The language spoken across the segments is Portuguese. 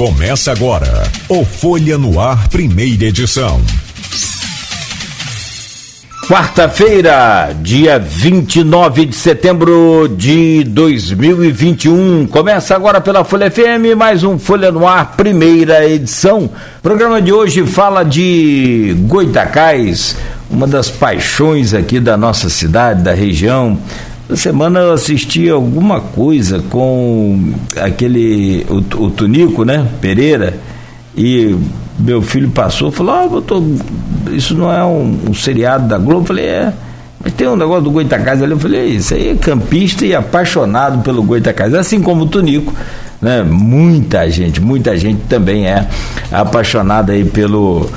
Começa agora o Folha no Ar, primeira edição. Quarta-feira, dia 29 de setembro de 2021. Começa agora pela Folha FM, mais um Folha no Ar, primeira edição. O programa de hoje fala de Goitacás, uma das paixões aqui da nossa cidade, da região. Semana eu assisti alguma coisa com aquele, o, o Tunico, né, Pereira, e meu filho passou, falou, ah, doutor, isso não é um, um, seriado da Globo? Eu falei, é, mas tem um negócio do Goitacás ali, eu falei, isso aí é campista e apaixonado pelo Goitacás, assim como o Tunico, né, muita gente, muita gente também é apaixonada aí pelo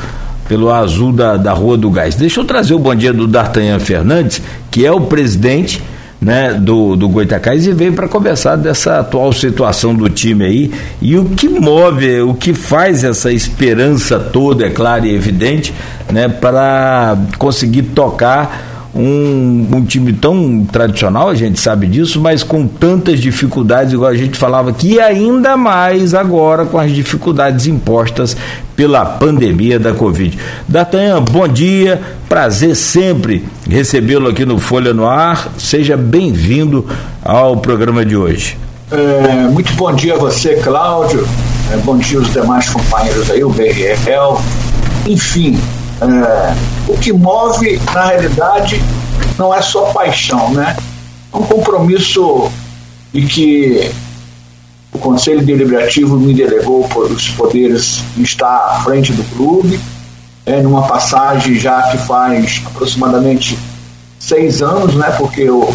pelo azul da, da Rua do Gás. Deixa eu trazer o bom dia do D'Artagnan Fernandes, que é o presidente né, do, do Goitacás e veio para conversar dessa atual situação do time aí. E o que move, o que faz essa esperança toda, é claro e evidente, né, para conseguir tocar um, um, time tão tradicional, a gente sabe disso, mas com tantas dificuldades, igual a gente falava aqui, e ainda mais agora com as dificuldades impostas pela pandemia da Covid. D'Artagnan, bom dia, prazer sempre recebê-lo aqui no Folha no Ar, seja bem-vindo ao programa de hoje. É, muito bom dia a você, Cláudio, é, bom dia aos demais companheiros aí, o BRL, enfim, é, o que move, na realidade, não é só paixão, né? É um compromisso de que o Conselho Deliberativo me delegou por os poderes de estar à frente do clube, é, numa passagem já que faz aproximadamente seis anos, né? Porque eu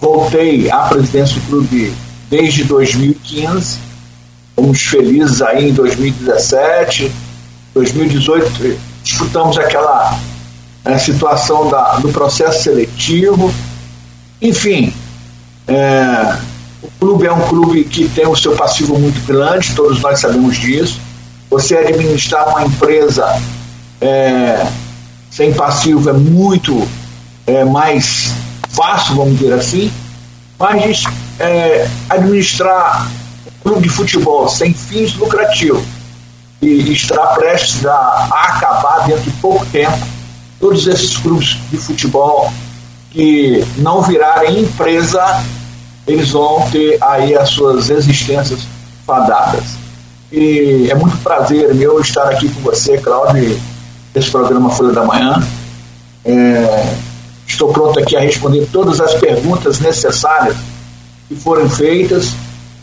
voltei à presidência do clube desde 2015. Fomos felizes aí em 2017, 2018 disputamos aquela é, situação da, do processo seletivo. Enfim, é, o clube é um clube que tem o seu passivo muito grande, todos nós sabemos disso. Você administrar uma empresa é, sem passivo é muito é, mais fácil, vamos dizer assim, mas é, administrar um clube de futebol sem fins lucrativos e está prestes a, acabar dentro de pouco tempo. Todos esses clubes de futebol que não virarem empresa, eles vão ter aí as suas existências fadadas. E é muito prazer meu estar aqui com você, Cláudio, nesse programa Folha da Manhã. É, estou pronto aqui a responder todas as perguntas necessárias que forem feitas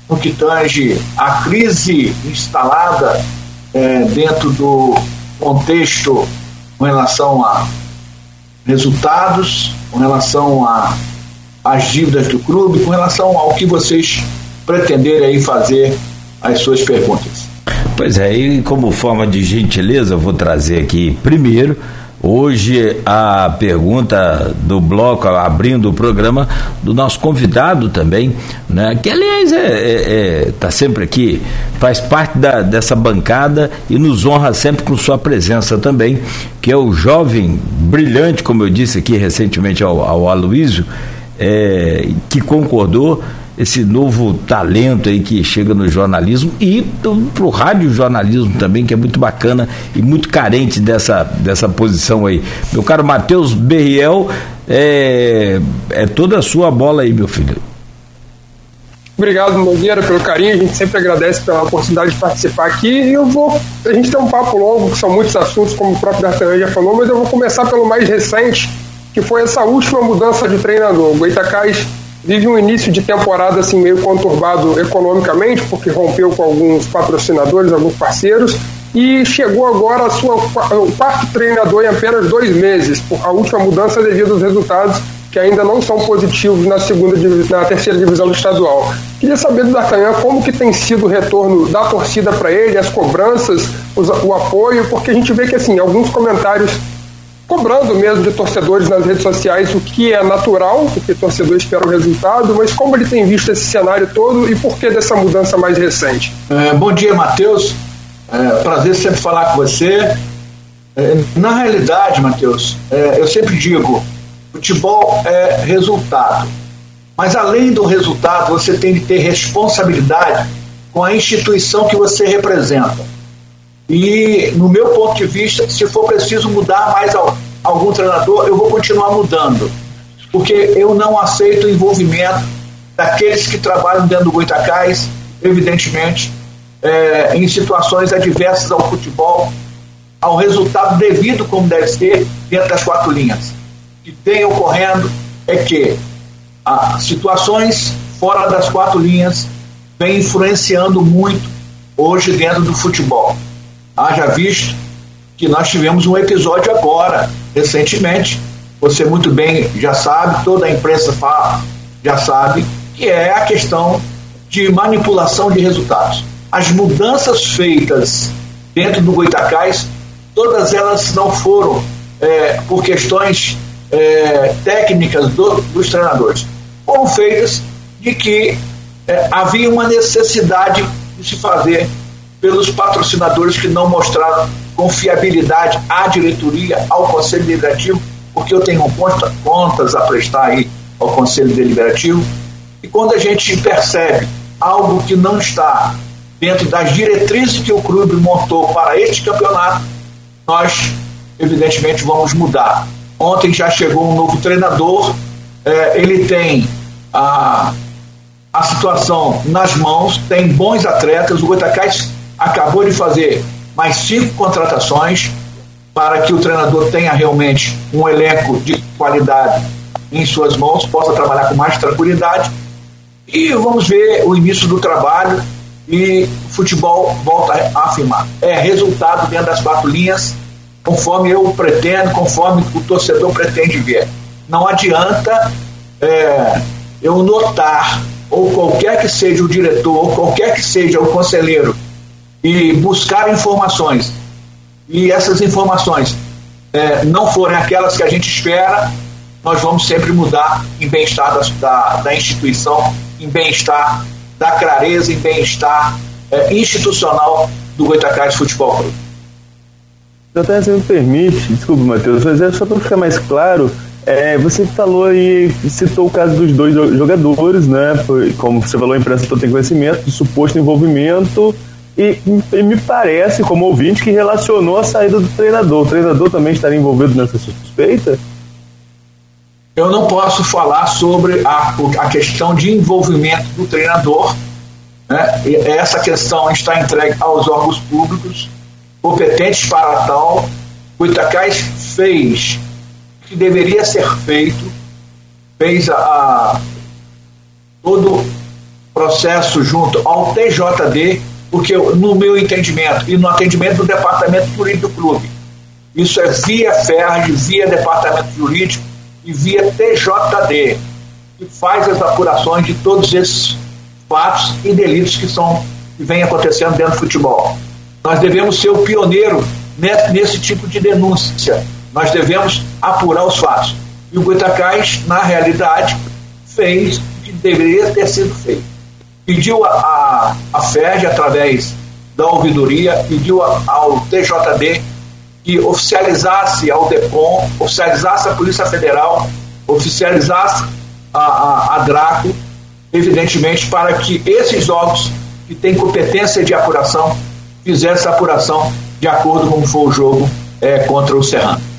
no que tange a crise instalada é, dentro do contexto com relação a resultados, com relação a as dívidas do clube, com relação ao que vocês pretenderem aí fazer as suas perguntas. Pois é, e como forma de gentileza, eu vou trazer aqui primeiro Hoje a pergunta do bloco, abrindo o programa, do nosso convidado também, né? que aliás está é, é, é, tá sempre aqui, faz parte da, dessa bancada e nos honra sempre com sua presença também, que é o jovem brilhante, como eu disse aqui recentemente ao, ao Aloísio, é, que concordou esse novo talento aí que chega no jornalismo e para o radiojornalismo também, que é muito bacana e muito carente dessa, dessa posição aí. Meu caro Matheus Berriel, é, é toda a sua bola aí, meu filho. Obrigado, Nogueira, pelo carinho. A gente sempre agradece pela oportunidade de participar aqui. E eu vou. A gente tem um papo longo, que são muitos assuntos, como o próprio D'Artagnan já falou, mas eu vou começar pelo mais recente, que foi essa última mudança de treinador. O Goitacás vive um início de temporada assim meio conturbado economicamente, porque rompeu com alguns patrocinadores, alguns parceiros, e chegou agora a sua, o quarto treinador em apenas dois meses, a última mudança devido aos resultados que ainda não são positivos na segunda na terceira divisão do estadual. Queria saber do D'Artagnan como que tem sido o retorno da torcida para ele, as cobranças, os, o apoio, porque a gente vê que assim, alguns comentários cobrando mesmo de torcedores nas redes sociais o que é natural, porque torcedor espera o resultado, mas como ele tem visto esse cenário todo e por que dessa mudança mais recente? É, bom dia, Matheus. É, prazer sempre falar com você. É, na realidade, Matheus, é, eu sempre digo: futebol é resultado. Mas além do resultado, você tem que ter responsabilidade com a instituição que você representa. E, no meu ponto de vista, se for preciso mudar mais algum treinador, eu vou continuar mudando. Porque eu não aceito o envolvimento daqueles que trabalham dentro do Goitacás, evidentemente, é, em situações adversas ao futebol, ao resultado devido como deve ser dentro das quatro linhas. O que vem ocorrendo é que as situações fora das quatro linhas vem influenciando muito hoje dentro do futebol. Haja visto que nós tivemos um episódio agora, recentemente, você muito bem já sabe, toda a imprensa fala, já sabe, que é a questão de manipulação de resultados. As mudanças feitas dentro do Goitacás, todas elas não foram é, por questões é, técnicas do, dos treinadores, foram feitas de que é, havia uma necessidade de se fazer pelos patrocinadores que não mostraram confiabilidade à diretoria, ao Conselho Deliberativo, porque eu tenho contas a prestar aí ao Conselho Deliberativo. E quando a gente percebe algo que não está dentro das diretrizes que o clube montou para este campeonato, nós, evidentemente, vamos mudar. Ontem já chegou um novo treinador, é, ele tem a, a situação nas mãos, tem bons atletas. O Goitacás acabou de fazer mais cinco contratações para que o treinador tenha realmente um elenco de qualidade em suas mãos, possa trabalhar com mais tranquilidade. E vamos ver o início do trabalho e o futebol volta a afirmar. É resultado dentro das quatro linhas, conforme eu pretendo, conforme o torcedor pretende ver. Não adianta é, eu notar, ou qualquer que seja o diretor, ou qualquer que seja o conselheiro, e buscar informações, e essas informações é, não forem aquelas que a gente espera, nós vamos sempre mudar em bem-estar da, da, instituição, em bem-estar da clareza, em bem-estar é, institucional do Goitacás Futebol Clube. Até se me permite, desculpa, Matheus, mas é só para ficar mais claro, é, você falou aí, citou o caso dos dois jogadores, né? Como você falou, a imprensa tem conhecimento do suposto envolvimento e, e, me parece, como ouvinte, que relacionou a saída do treinador. O treinador também estaria envolvido nessa suspeita? Eu não posso falar sobre a, a questão de envolvimento do treinador. Né? Essa questão está entregue aos órgãos públicos competentes para tal. O Itacais fez o que deveria ser feito, fez a, a todo o processo junto ao TJD porque no meu entendimento e no atendimento do departamento jurídico do clube, isso é via FERJ, via departamento jurídico e via TJD, que faz as apurações de todos esses fatos e delitos que são que vem acontecendo dentro do futebol. Nós devemos ser o pioneiro nesse, nesse tipo de denúncia. Nós devemos apurar os fatos. E o Goitacás, na realidade, fez o que deveria ter sido feito pediu a, a, a FERJ, através da ouvidoria, pediu a, ao TJD que oficializasse ao DEPOM, oficializasse a Polícia Federal, oficializasse a, a, a DRACO, evidentemente, para que esses órgãos que têm competência de apuração fizessem a apuração de acordo com o jogo é, contra o Serrano.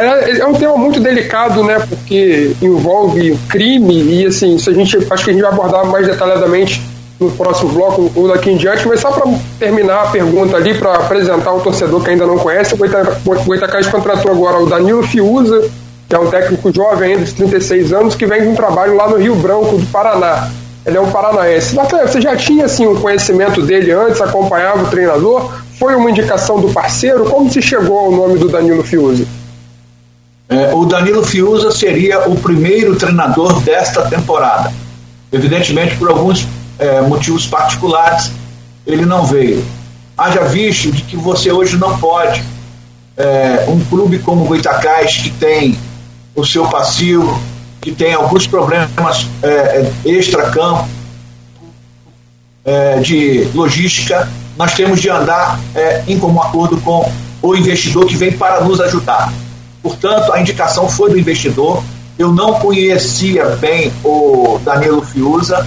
É, é um tema muito delicado, né? Porque envolve crime e assim, isso a gente acho que a gente vai abordar mais detalhadamente no próximo bloco ou daqui em diante, mas só para terminar a pergunta ali, para apresentar o torcedor que ainda não conhece, o Goitacás contratou agora o Danilo Fiuza, que é um técnico jovem ainda de 36 anos, que vem de um trabalho lá no Rio Branco, do Paraná. Ele é um paranaense. Você já tinha assim um conhecimento dele antes, acompanhava o treinador? Foi uma indicação do parceiro? Como se chegou ao nome do Danilo Fiuza? É, o Danilo Fiuza seria o primeiro treinador desta temporada. Evidentemente, por alguns é, motivos particulares, ele não veio. Haja visto de que você hoje não pode, é, um clube como o Goitacás, que tem o seu passivo, que tem alguns problemas é, é extra-campo, é, de logística, nós temos de andar é, em comum acordo com o investidor que vem para nos ajudar. Portanto, a indicação foi do investidor. Eu não conhecia bem o Danilo Fiuza,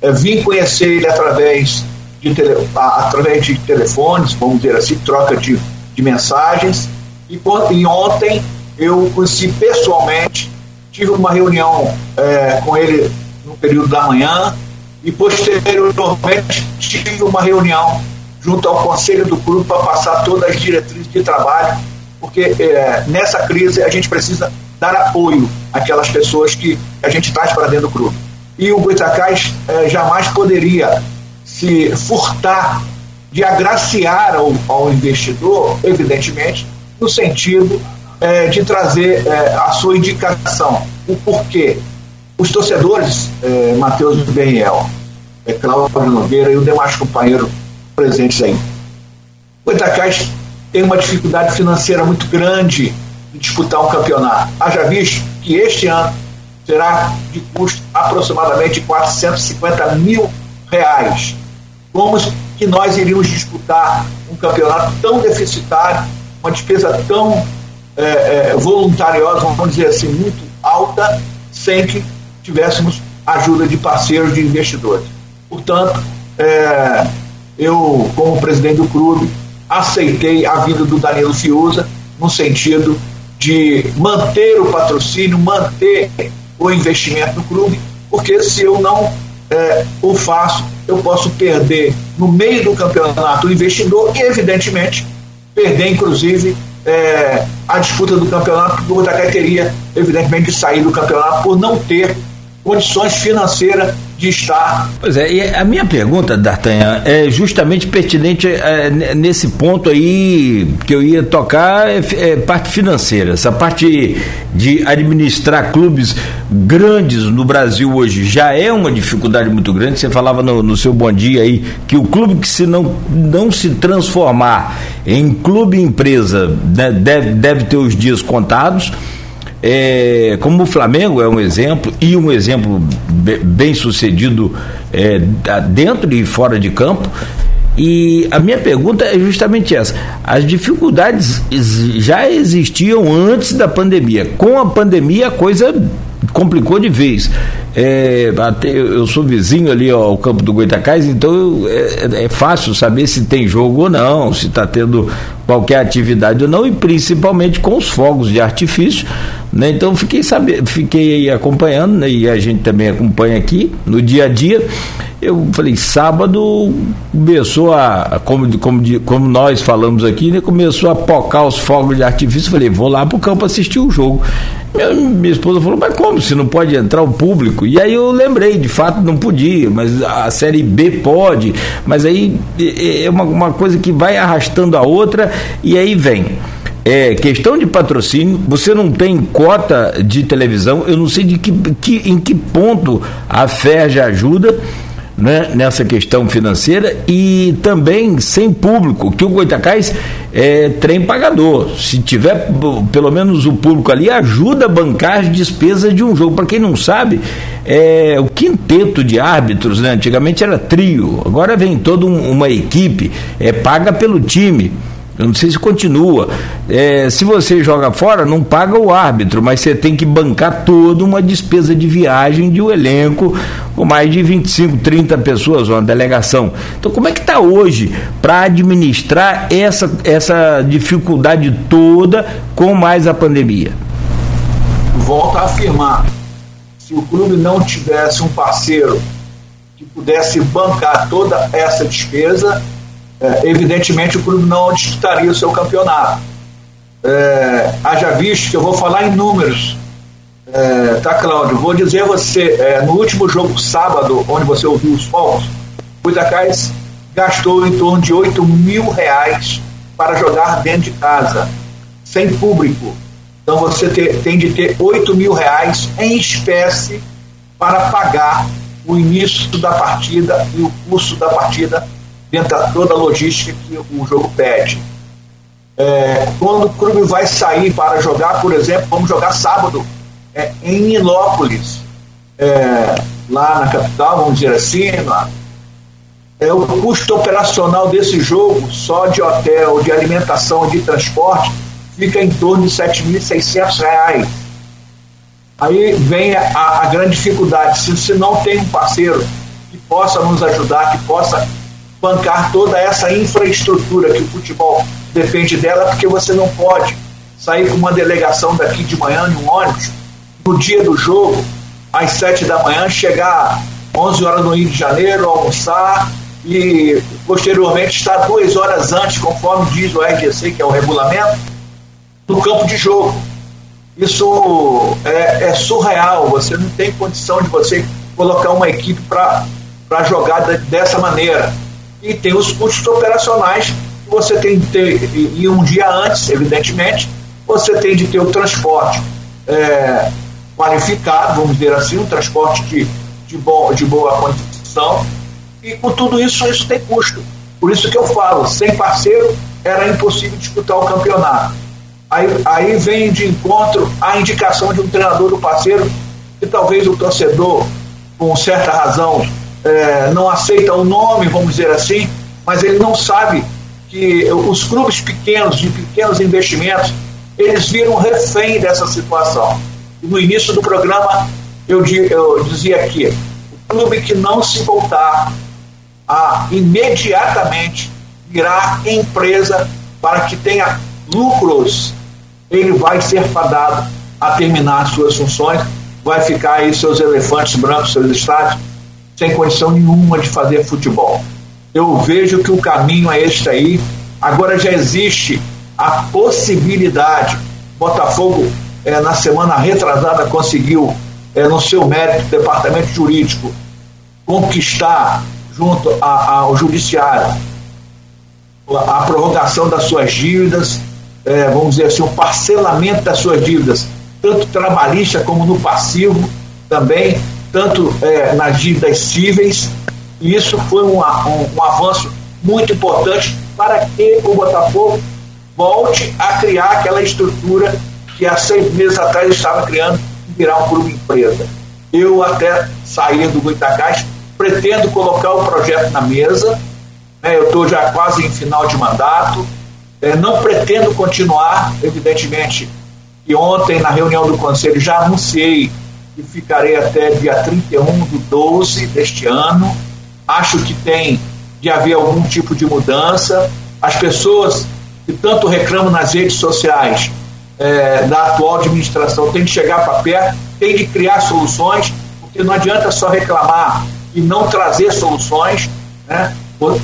é, vim conhecer ele através de, tele, através de telefones, vamos dizer assim, troca de, de mensagens. E, e ontem eu conheci pessoalmente, tive uma reunião é, com ele no período da manhã e posteriormente tive uma reunião junto ao conselho do clube para passar todas as diretrizes de trabalho, porque é, nessa crise a gente precisa dar apoio àquelas pessoas que a gente traz para dentro do clube. E o Goitacás é, jamais poderia se furtar de agraciar ao, ao investidor, evidentemente, no sentido é, de trazer é, a sua indicação. O porquê? Os torcedores, é, Matheus Beniel, é, Cláudio Nogueira e o demais companheiro presentes aí. O Itacás tem uma dificuldade financeira muito grande de disputar um campeonato. Haja visto que este ano será de custo aproximadamente 450 mil reais. Como que nós iríamos disputar um campeonato tão deficitário, uma despesa tão é, é, voluntariosa, vamos dizer assim, muito alta, sem que tivéssemos ajuda de parceiros, de investidores. Portanto, é, eu, como presidente do clube, aceitei a vinda do Danilo Fiuza no sentido de manter o patrocínio, manter o investimento no clube, porque se eu não é, o faço, eu posso perder no meio do campeonato o investidor e, evidentemente, perder, inclusive, é, a disputa do campeonato, porque o Botafogo teria, evidentemente, de sair do campeonato por não ter condições financeiras de estar. Pois é, e a minha pergunta, D'Artagnan, é justamente pertinente é, nesse ponto aí que eu ia tocar, é, é, parte financeira, essa parte de administrar clubes grandes no Brasil hoje já é uma dificuldade muito grande. Você falava no, no seu bom dia aí que o clube que se não, não se transformar em clube empresa né, deve, deve ter os dias contados. É, como o Flamengo é um exemplo e um exemplo bem sucedido é, dentro e fora de campo. E a minha pergunta é justamente essa: as dificuldades já existiam antes da pandemia. Com a pandemia a coisa complicou de vez. É, até, eu sou vizinho ali ao campo do Goitacás, então é, é, fácil saber se tem jogo ou não, se está tendo qualquer atividade ou não, e principalmente com os fogos de artifício. Né? Então fiquei saber, fiquei acompanhando, né? e a gente também acompanha aqui no dia a dia. Eu falei, sábado começou a, como, como, como nós falamos aqui, né? começou a pocar os fogos de artifício. Falei, vou lá para o campo assistir o jogo. Minha, minha esposa falou, mas como? Se não pode entrar o público? E aí eu lembrei, de fato não podia, mas a série B pode, mas aí é uma, uma coisa que vai arrastando a outra e aí vem. É, questão de patrocínio, você não tem cota de televisão, eu não sei de que, que em que ponto a FER ajuda, né, nessa questão financeira e também sem público, que o Goitacás é trem pagador. Se tiver pelo menos o público ali, ajuda a bancar as despesas de um jogo. Para quem não sabe, é, o quinteto de árbitros, né, antigamente era trio, agora vem toda um, uma equipe, é paga pelo time. Eu não sei se continua. É, se você joga fora, não paga o árbitro, mas você tem que bancar toda uma despesa de viagem de um elenco com mais de 25, 30 pessoas, uma delegação. Então, como é que está hoje para administrar essa, essa dificuldade toda com mais a pandemia? Volto a afirmar: se o clube não tivesse um parceiro que pudesse bancar toda essa despesa, é, evidentemente o clube não disputaria o seu campeonato. É, haja visto que eu vou falar em números, é, tá, Cláudio? Vou dizer a você: é, no último jogo, sábado, onde você ouviu os fogos, o Itacais gastou em torno de 8 mil reais para jogar dentro de casa, sem público. Então você ter, tem de ter 8 mil reais em espécie para pagar o início da partida e o custo da partida dentro de toda a logística que o jogo pede. É, quando o clube vai sair para jogar, por exemplo, vamos jogar sábado é, em Nilópolis, é, lá na capital, vamos dizer assim, lá, é, o custo operacional desse jogo, só de hotel, de alimentação de transporte, fica em torno de R$ 7.600. Aí vem a, a, grande dificuldade, se você não tem um parceiro possa nos ajudar, que possa bancar toda essa infraestrutura que o futebol depende dela, porque você não pode sair com uma delegação daqui de manhã em um ônibus, no dia do jogo, às sete da manhã, chegar 11 horas no Rio de Janeiro, almoçar e posteriormente estar duas horas antes, conforme diz o RGC, que é o regulamento, no campo de jogo. Isso é, é surreal, você não tem condição de você colocar uma equipe para jogar dessa maneira. E tem os custos operacionais que você tem que ter, e um dia antes, evidentemente, você tem de ter o transporte é, qualificado, vamos dizer assim, um transporte de, de, bom, de boa condição, e com tudo isso, isso tem custo. Por isso que eu falo, sem parceiro era impossível disputar o campeonato. Aí, aí vem de encontro a indicação de um treinador do parceiro, que talvez o torcedor, com certa razão, é, não aceita o nome, vamos dizer assim, mas ele não sabe que os clubes pequenos, de pequenos investimentos, eles viram refém dessa situação. E no início do programa eu, eu dizia aqui, o clube que não se voltar a imediatamente virar empresa para que tenha lucros, ele vai ser fadado a terminar suas funções, vai ficar aí seus elefantes brancos, seus estádios, sem condição nenhuma de fazer futebol. Eu vejo que o caminho é este aí. Agora já existe a possibilidade. Botafogo, é, na semana retrasada, conseguiu, é, no seu mérito, departamento jurídico, conquistar junto a, ao judiciário a prorrogação das suas dívidas, é, vamos dizer assim, o parcelamento das suas dívidas, tanto trabalhista como no passivo também, tanto é, nas dívidas cíveis. E isso foi um, um, um avanço muito importante para que o Botafogo volte a criar aquela estrutura que há seis meses atrás estava criando e virar um clube empresa. Eu até saí do Goitacás pretendo colocar o projeto na mesa. Né, eu estou já quase em final de mandato. É, não pretendo continuar, evidentemente, e ontem, na reunião do Conselho, já anunciei que ficarei até dia 31 de 12 deste ano. Acho que tem de haver algum tipo de mudança. As pessoas que tanto reclamam nas redes sociais é, da atual administração têm de chegar para perto, têm de criar soluções, porque não adianta só reclamar e não trazer soluções. Né?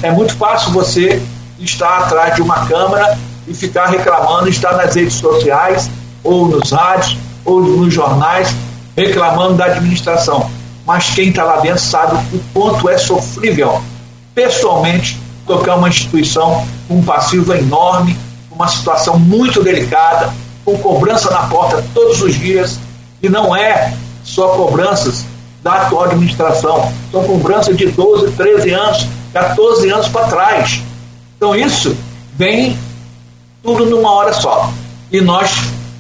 É muito fácil você estar atrás de uma câmera e ficar reclamando, estar nas redes sociais, ou nos rádios, ou nos jornais, reclamando da administração. Mas quem está lá dentro sabe o quanto é sofrível, pessoalmente, tocar uma instituição com um passivo enorme, uma situação muito delicada, com cobrança na porta todos os dias, e não é só cobranças da atual administração. São cobranças de 12, 13 anos, 14 anos para trás. Então isso vem tudo numa hora só. E nós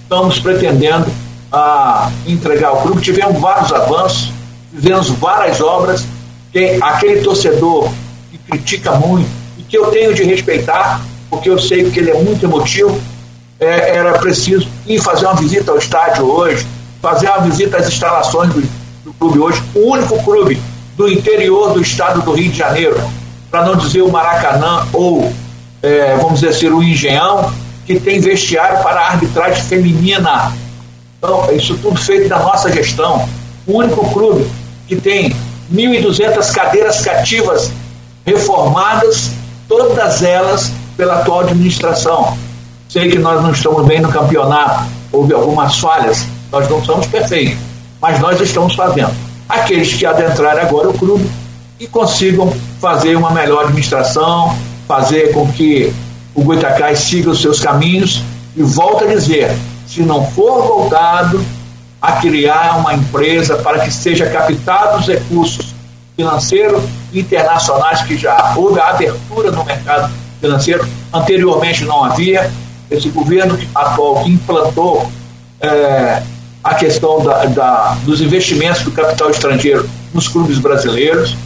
estamos pretendendo a entregar o clube. Tivemos vários avanços, fizemos várias obras. Tem aquele torcedor que critica muito e que eu tenho de respeitar, porque eu sei que ele é muito emotivo. É, era preciso ir fazer uma visita ao estádio hoje, fazer uma visita às instalações do, do clube hoje, o único clube do interior do estado do Rio de Janeiro, para não dizer o Maracanã ou, é, vamos dizer assim, o Engenhão, que tem vestiário para arbitragem feminina. Então, isso tudo feito da nossa gestão. O único clube que tem 1.200 cadeiras cativas reformadas, todas elas pela atual administração. Sei que nós não estamos bem no campeonato, houve algumas falhas, nós não somos perfeitos mas nós estamos fazendo. Aqueles que adentrarem agora o clube e consigam fazer uma melhor administração, fazer com que o Goitacás siga os seus caminhos e volta a dizer, se não for voltado a criar uma empresa para que seja captado os recursos financeiros internacionais que já houve a abertura no mercado financeiro, anteriormente não havia, esse governo atual que implantou é, a questão da, da, dos investimentos do capital estrangeiro nos clubes brasileiros,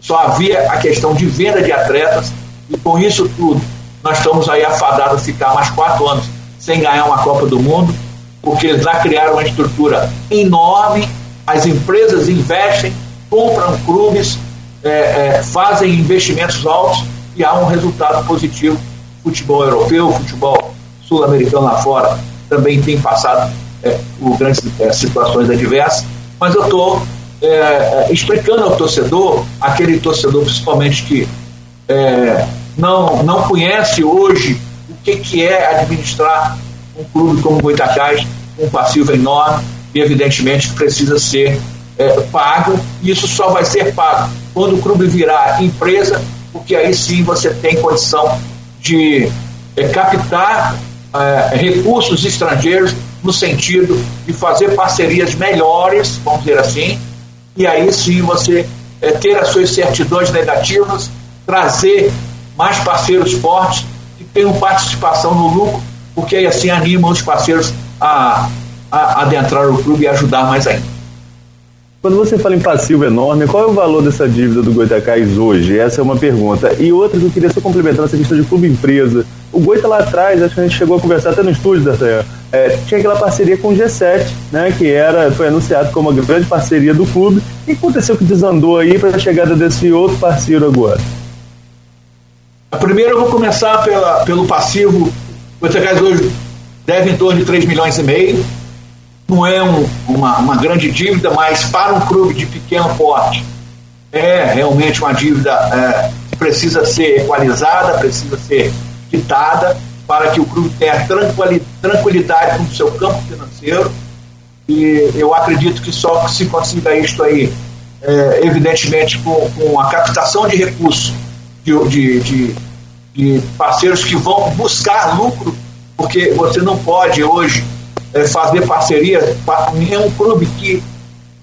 só havia a questão de venda de atletas, e com isso tudo, nós estamos aí afadados a ficar mais quatro anos sem ganhar uma Copa do Mundo, porque eles já criaram uma estrutura enorme, as empresas investem, compram clubes, é, é, fazem investimentos altos e há um resultado positivo. Futebol europeu, futebol sul-americano lá fora também tem passado é, por grandes é, situações adversas, mas eu estou é, é, explicando ao torcedor, aquele torcedor principalmente que não, não conhece hoje que, que é administrar um clube como o Goitacás, um passivo enorme, e evidentemente precisa ser é, pago, e isso só vai ser pago quando o clube virar empresa, porque aí sim você tem condição de é, captar é, recursos estrangeiros no sentido de fazer parcerias melhores, vamos dizer assim, e aí sim você é, ter as suas certidões negativas, trazer mais parceiros fortes tenham participação no lucro, porque aí assim anima os parceiros a, a adentrar o clube e ajudar mais ainda. Quando você fala em passivo enorme, qual é o valor dessa dívida do Goitacás hoje? Essa é uma pergunta. E outra que eu queria só complementar essa questão de clube empresa. O Goita lá atrás, acho que a gente chegou a conversar até no estúdio da é, tinha aquela parceria com o G7, né, que era, foi anunciado como uma grande parceria do clube. Que aconteceu que desandou aí para a chegada desse outro parceiro agora? Primeiro eu vou começar pela, pelo passivo. O Goitacás hoje deve em torno de 3 milhões e meio não é um, uma, uma grande dívida, mas para um clube de pequeno porte é realmente uma dívida é, que precisa ser equalizada, precisa ser quitada para que o clube tenha tranquilidade com o seu campo financeiro. E eu acredito que só se consiga isto aí, é, evidentemente, com, com a captação de recursos de, de, de, de parceiros que vão buscar lucro, porque você não pode hoje é, fazer parceria é um clube que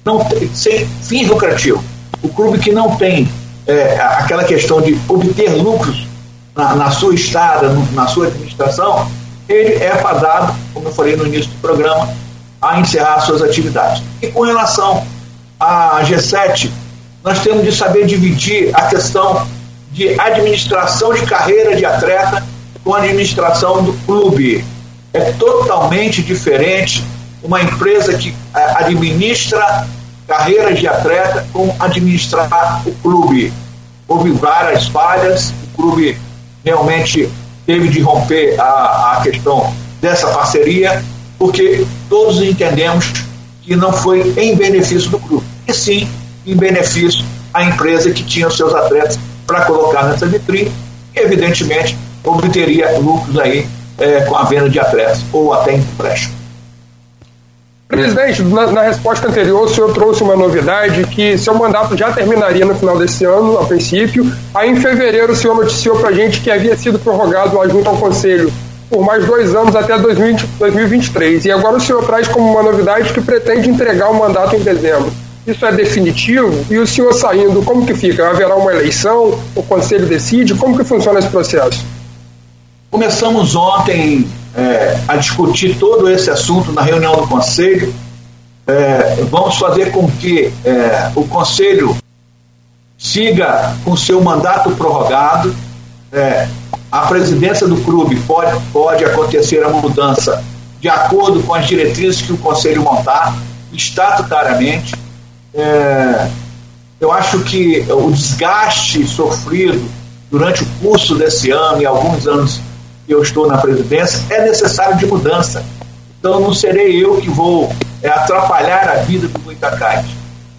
não tem, sem fins lucrativos. O clube que não tem é, aquela questão de obter lucros na, na sua estada, no, na sua administração, ele é fadado, como eu falei no início do programa, a encerrar suas atividades. E com relação à G7, nós temos de saber dividir a questão de administração de carreira de atleta com a administração do clube é totalmente diferente uma empresa que é, administra carreiras de atleta com administrar o clube. Houve várias falhas, o clube realmente teve de romper a, a questão dessa parceria, porque todos entendemos que não foi em benefício do clube, e sim em benefício à empresa que tinha os seus atletas para colocar nessa vitrine, evidentemente obteria lucros aí é, com a venda de atletas ou até empréstimo. Presidente, na, na, resposta anterior, o senhor trouxe uma novidade que seu mandato já terminaria no final desse ano, a princípio. Aí, em fevereiro, o senhor noticiou para a gente que havia sido prorrogado o junto ao Conselho por mais dois anos até 2020, 2023. E agora o senhor traz como uma novidade que pretende entregar o mandato em dezembro. Isso é definitivo? E o senhor saindo, como que fica? Haverá uma eleição? O Conselho decide? Como que funciona esse processo? Começamos ontem é, a discutir todo esse assunto na reunião do Conselho. É, vamos fazer com que é, o Conselho siga com seu mandato prorrogado. É, a presidência do clube pode, pode acontecer a mudança de acordo com as diretrizes que o Conselho montar, estatutariamente. É, eu acho que o desgaste sofrido durante o curso desse ano e alguns anos eu estou na presidência, é necessário de mudança. Então não serei eu que vou é, atrapalhar a vida do Goitacás.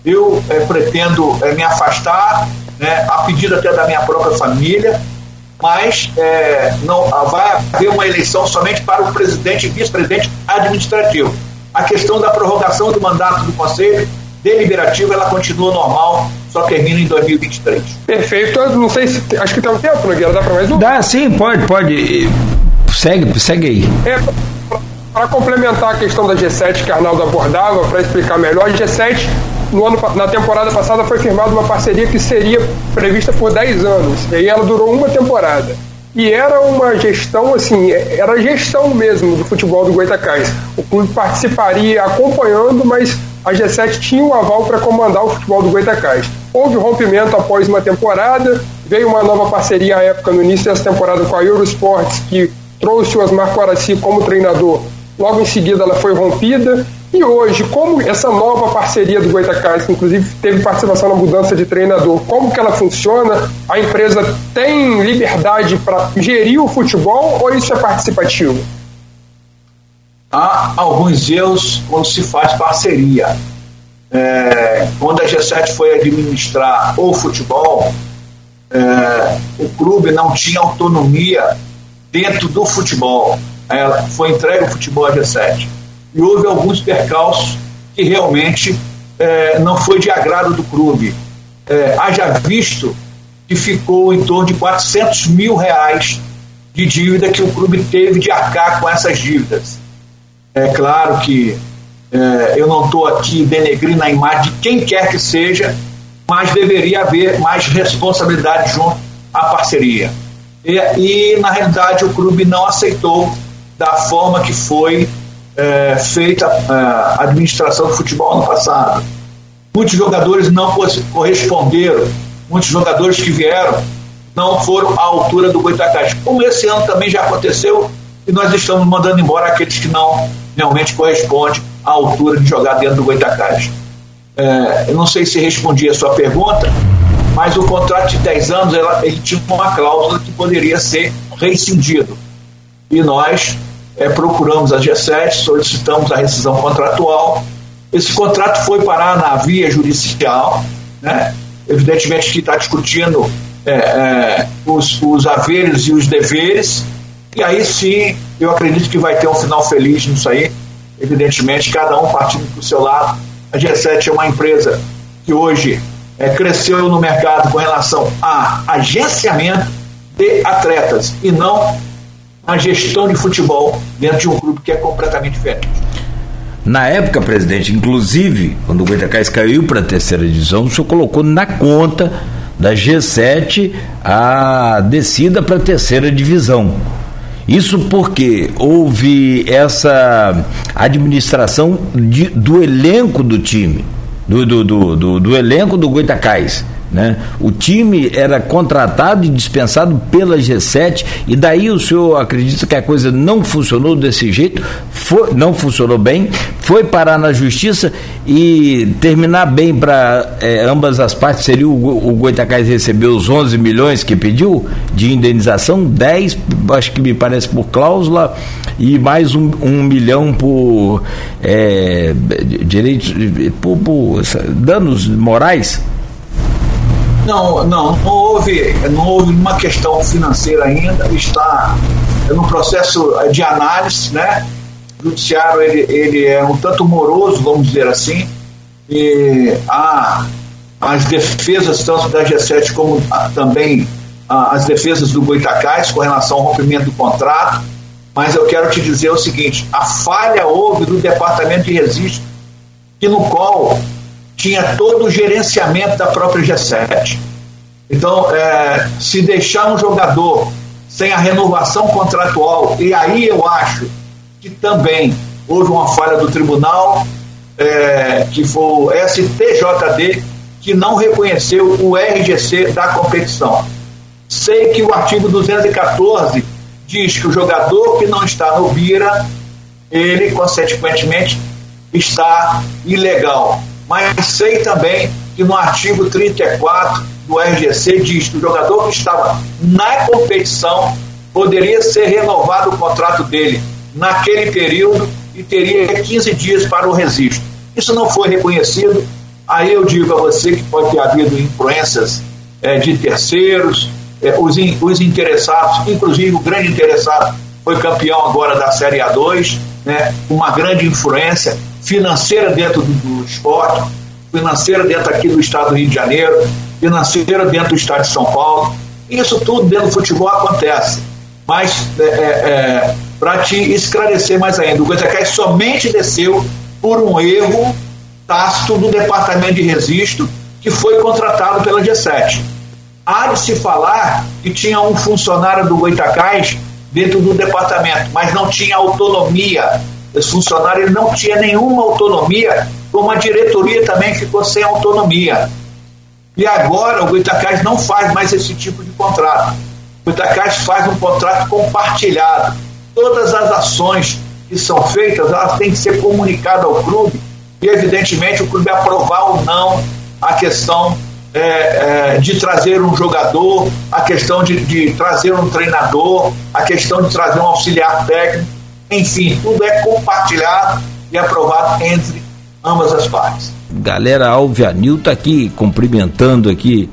Eu é, pretendo é, me afastar, né, a pedido até da minha própria família, mas é, não vai haver uma eleição somente para o presidente e vice-presidente administrativo. A questão da prorrogação do mandato do Conselho Deliberativo ela continua normal só termina em 2023. Perfeito. Eu não sei se. Acho que tem um tempo, Nogueira. Dá para mais um? Dá, sim, pode, pode. Segue, segue aí. É, para complementar a questão da G7 que a Arnaldo abordava, para explicar melhor, a G7, no ano, na temporada passada, foi firmada uma parceria que seria prevista por 10 anos. E aí ela durou uma temporada. E era uma gestão, assim, era gestão mesmo do futebol do Goitacás. O clube participaria acompanhando, mas a G7 tinha um aval para comandar o futebol do Goitacás. Houve rompimento após uma temporada, veio uma nova parceria à época, no início dessa temporada, com a Eurosports, que trouxe o Osmar Coraci como treinador. Logo em seguida ela foi rompida E hoje, como essa nova parceria do Goitacás, que inclusive teve participação na mudança de treinador, como que ela funciona? A empresa tem liberdade para gerir o futebol ou isso é participativo? Alguns erros quando se faz parceria. É, quando a G7 foi administrar o futebol, é, o clube não tinha autonomia dentro do futebol. Ela foi entregue o futebol à G7 e houve alguns percalços que realmente é, não foi de agrado do clube. É, haja visto que ficou em torno de 400 mil reais de dívida que o clube teve de arcar com essas dívidas. É claro que é, eu não estou aqui denegrindo a imagem de quem quer que seja, mas deveria haver mais responsabilidade junto à parceria. E, e na realidade, o clube não aceitou da forma que foi é, feita é, a administração do futebol no passado. Muitos jogadores não corresponderam, muitos jogadores que vieram não foram à altura do Goitacás. Como esse ano também já aconteceu, e nós estamos mandando embora aqueles que não realmente correspondem à altura de jogar dentro do Goitacás. É, eu não sei se respondi a sua pergunta, mas o contrato de 10 anos ela, ele tinha uma cláusula que poderia ser rescindido. E nós é, procuramos a G7, solicitamos a rescisão contratual. Esse contrato foi parar na via judicial, né? evidentemente que está discutindo é, é, os, os haveres e os deveres, e aí sim eu acredito que vai ter um final feliz nisso aí. Evidentemente, cada um partindo para o seu lado. A G7 é uma empresa que hoje é, cresceu no mercado com relação a agenciamento de atletas e não a gestão de futebol dentro de um clube que é completamente diferente. Na época, presidente, inclusive, quando o Goitacás caiu para a terceira divisão, o senhor colocou na conta da G7 a descida para a terceira divisão. Isso porque houve essa administração de, do elenco do time, do, do, do, do, do elenco do Goitacás. Né? O time era contratado e dispensado pela G7 e daí o senhor acredita que a coisa não funcionou desse jeito, foi, não funcionou bem, foi parar na justiça e terminar bem para é, ambas as partes seria o, o Goitacás receber os 11 milhões que pediu de indenização, 10, acho que me parece por cláusula e mais um, um milhão por é, direitos, por, por danos morais. Não, não, não houve, não houve uma questão financeira ainda, está no processo de análise, né? O judiciário ele, ele é um tanto moroso, vamos dizer assim, e há as defesas tanto da G7 como também as defesas do Goitacás com relação ao rompimento do contrato, mas eu quero te dizer o seguinte, a falha houve do departamento de registro, que no qual tinha todo o gerenciamento da própria G7. Então, é, se deixar um jogador sem a renovação contratual, e aí eu acho que também houve uma falha do tribunal, é, que foi o STJD, que não reconheceu o RGC da competição. Sei que o artigo 214 diz que o jogador que não está no BIRA, ele, consequentemente, está ilegal mas sei também que no artigo 34 do RGC diz que o jogador que estava na competição poderia ser renovado o contrato dele naquele período e teria 15 dias para o registro. Isso não foi reconhecido. Aí eu digo a você que pode ter havido influências é, de terceiros, é, os, in, os interessados, inclusive o grande interessado foi campeão agora da Série A2, né, uma grande influência financeira dentro do, do esporte, financeira dentro aqui do estado do Rio de Janeiro, financeira dentro do estado de São Paulo. Isso tudo dentro do futebol acontece. Mas, é, é, é para te esclarecer mais ainda, o Goitacás somente desceu por um erro tácito do departamento de registro que foi contratado pela G7. Há de se falar que tinha um funcionário do Goitacás dentro do departamento, mas não tinha autonomia esse funcionário ele não tinha nenhuma autonomia, como a diretoria também ficou sem autonomia. E agora o Goitacás não faz mais esse tipo de contrato. O Goitacás faz um contrato compartilhado. Todas as ações que são feitas, elas têm que ser comunicadas ao clube e, evidentemente, o clube aprovar ou não a questão é, é, de trazer um jogador, a questão de, de, trazer um treinador, a questão de trazer um auxiliar técnico, enfim, tudo é compartilhado e aprovado entre ambas as partes. Galera Alvianil está aqui cumprimentando aqui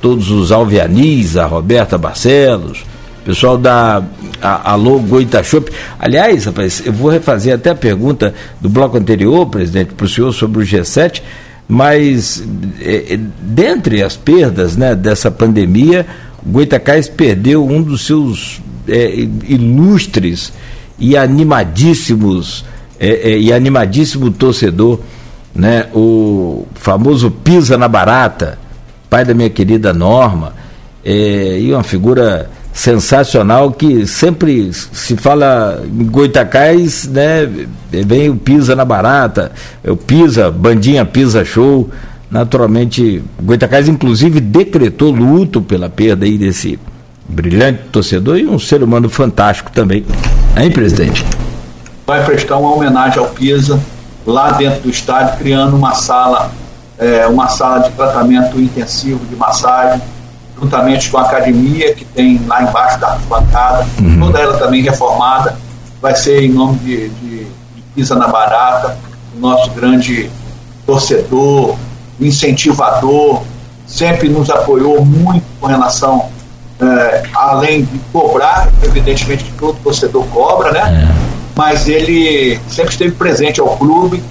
todos os alvianis, a Roberta Barcelos, pessoal da a, Alô Goita Shop. Aliás, rapaz, eu vou refazer até a pergunta do bloco anterior, presidente, para o senhor sobre o G7, mas é, é, dentre as perdas né, dessa pandemia, Goitacás perdeu um dos seus é, ilustres e animadíssimos é, é, e animadíssimo torcedor, né, o famoso Pisa na Barata, pai da minha querida Norma, é, e uma figura sensacional que sempre se fala em Goitacás, né, vem o Pisa na Barata, é o Pisa, Bandinha Pisa Show, naturalmente, Goitacás inclusive decretou luto pela perda aí desse brilhante torcedor e um ser humano fantástico também, hein presidente? Vai prestar uma homenagem ao Pisa lá dentro do estádio, criando uma sala, é, uma sala de tratamento intensivo de massagem, juntamente com a academia que tem lá embaixo da bancada, uhum. toda ela também reformada, vai ser em nome de, de, de Pisa na Barata, o nosso grande torcedor, incentivador, sempre nos apoiou muito com relação, é, além de cobrar, evidentemente que todo torcedor cobra, né? É. Mas ele sempre esteve presente ao clube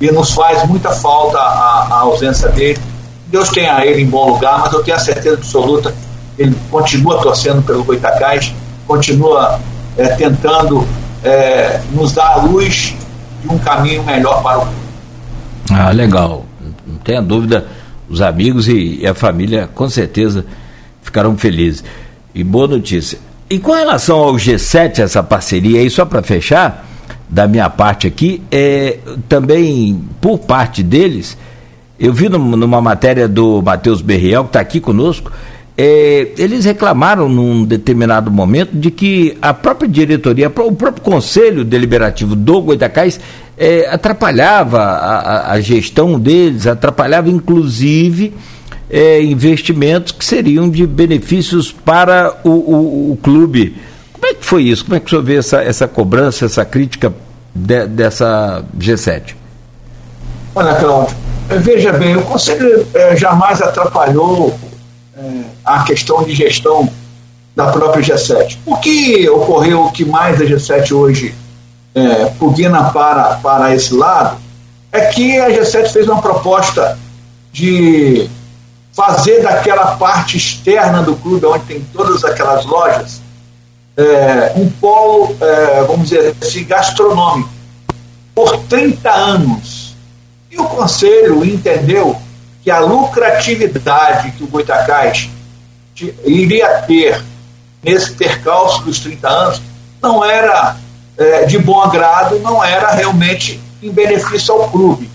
e nos faz muita falta a, a ausência dele Deus tenha ele em bom lugar, mas eu tenho a certeza absoluta ele continua torcendo pelo Goitacás, continua é, tentando é, nos dar a luz de um caminho melhor para o mundo. Ah, legal. Não tenha dúvida, os amigos e, e a família com certeza ficarão felizes. E boa notícia. E com relação ao G7, essa parceria aí, só para fechar, da minha parte aqui, é, também por parte deles, eu vi numa matéria do Matheus Berriel, que está aqui conosco, é, eles reclamaram num determinado momento de que a própria diretoria, o próprio conselho deliberativo do Goitacás é, atrapalhava a, a, gestão deles, atrapalhava inclusive é, investimentos que seriam de benefícios para o, o, o, clube. Como é que foi isso? Como é que o senhor vê essa, essa cobrança, essa crítica de, dessa G7? Olha, Cláudio, Veja bem, o Conselho eh, jamais atrapalhou eh, a questão de gestão da própria G7. O que ocorreu, o que mais a G7 hoje eh, pugna para, para esse lado, é que a G7 fez uma proposta de fazer daquela parte externa do clube, onde tem todas aquelas lojas, é, um polo, é, vamos dizer assim, gastronômico. Por 30 anos, e o Conselho entendeu que a lucratividade que o Goitacás iria ter nesse percalço dos 30 anos não era é, de bom agrado, não era realmente em benefício ao clube.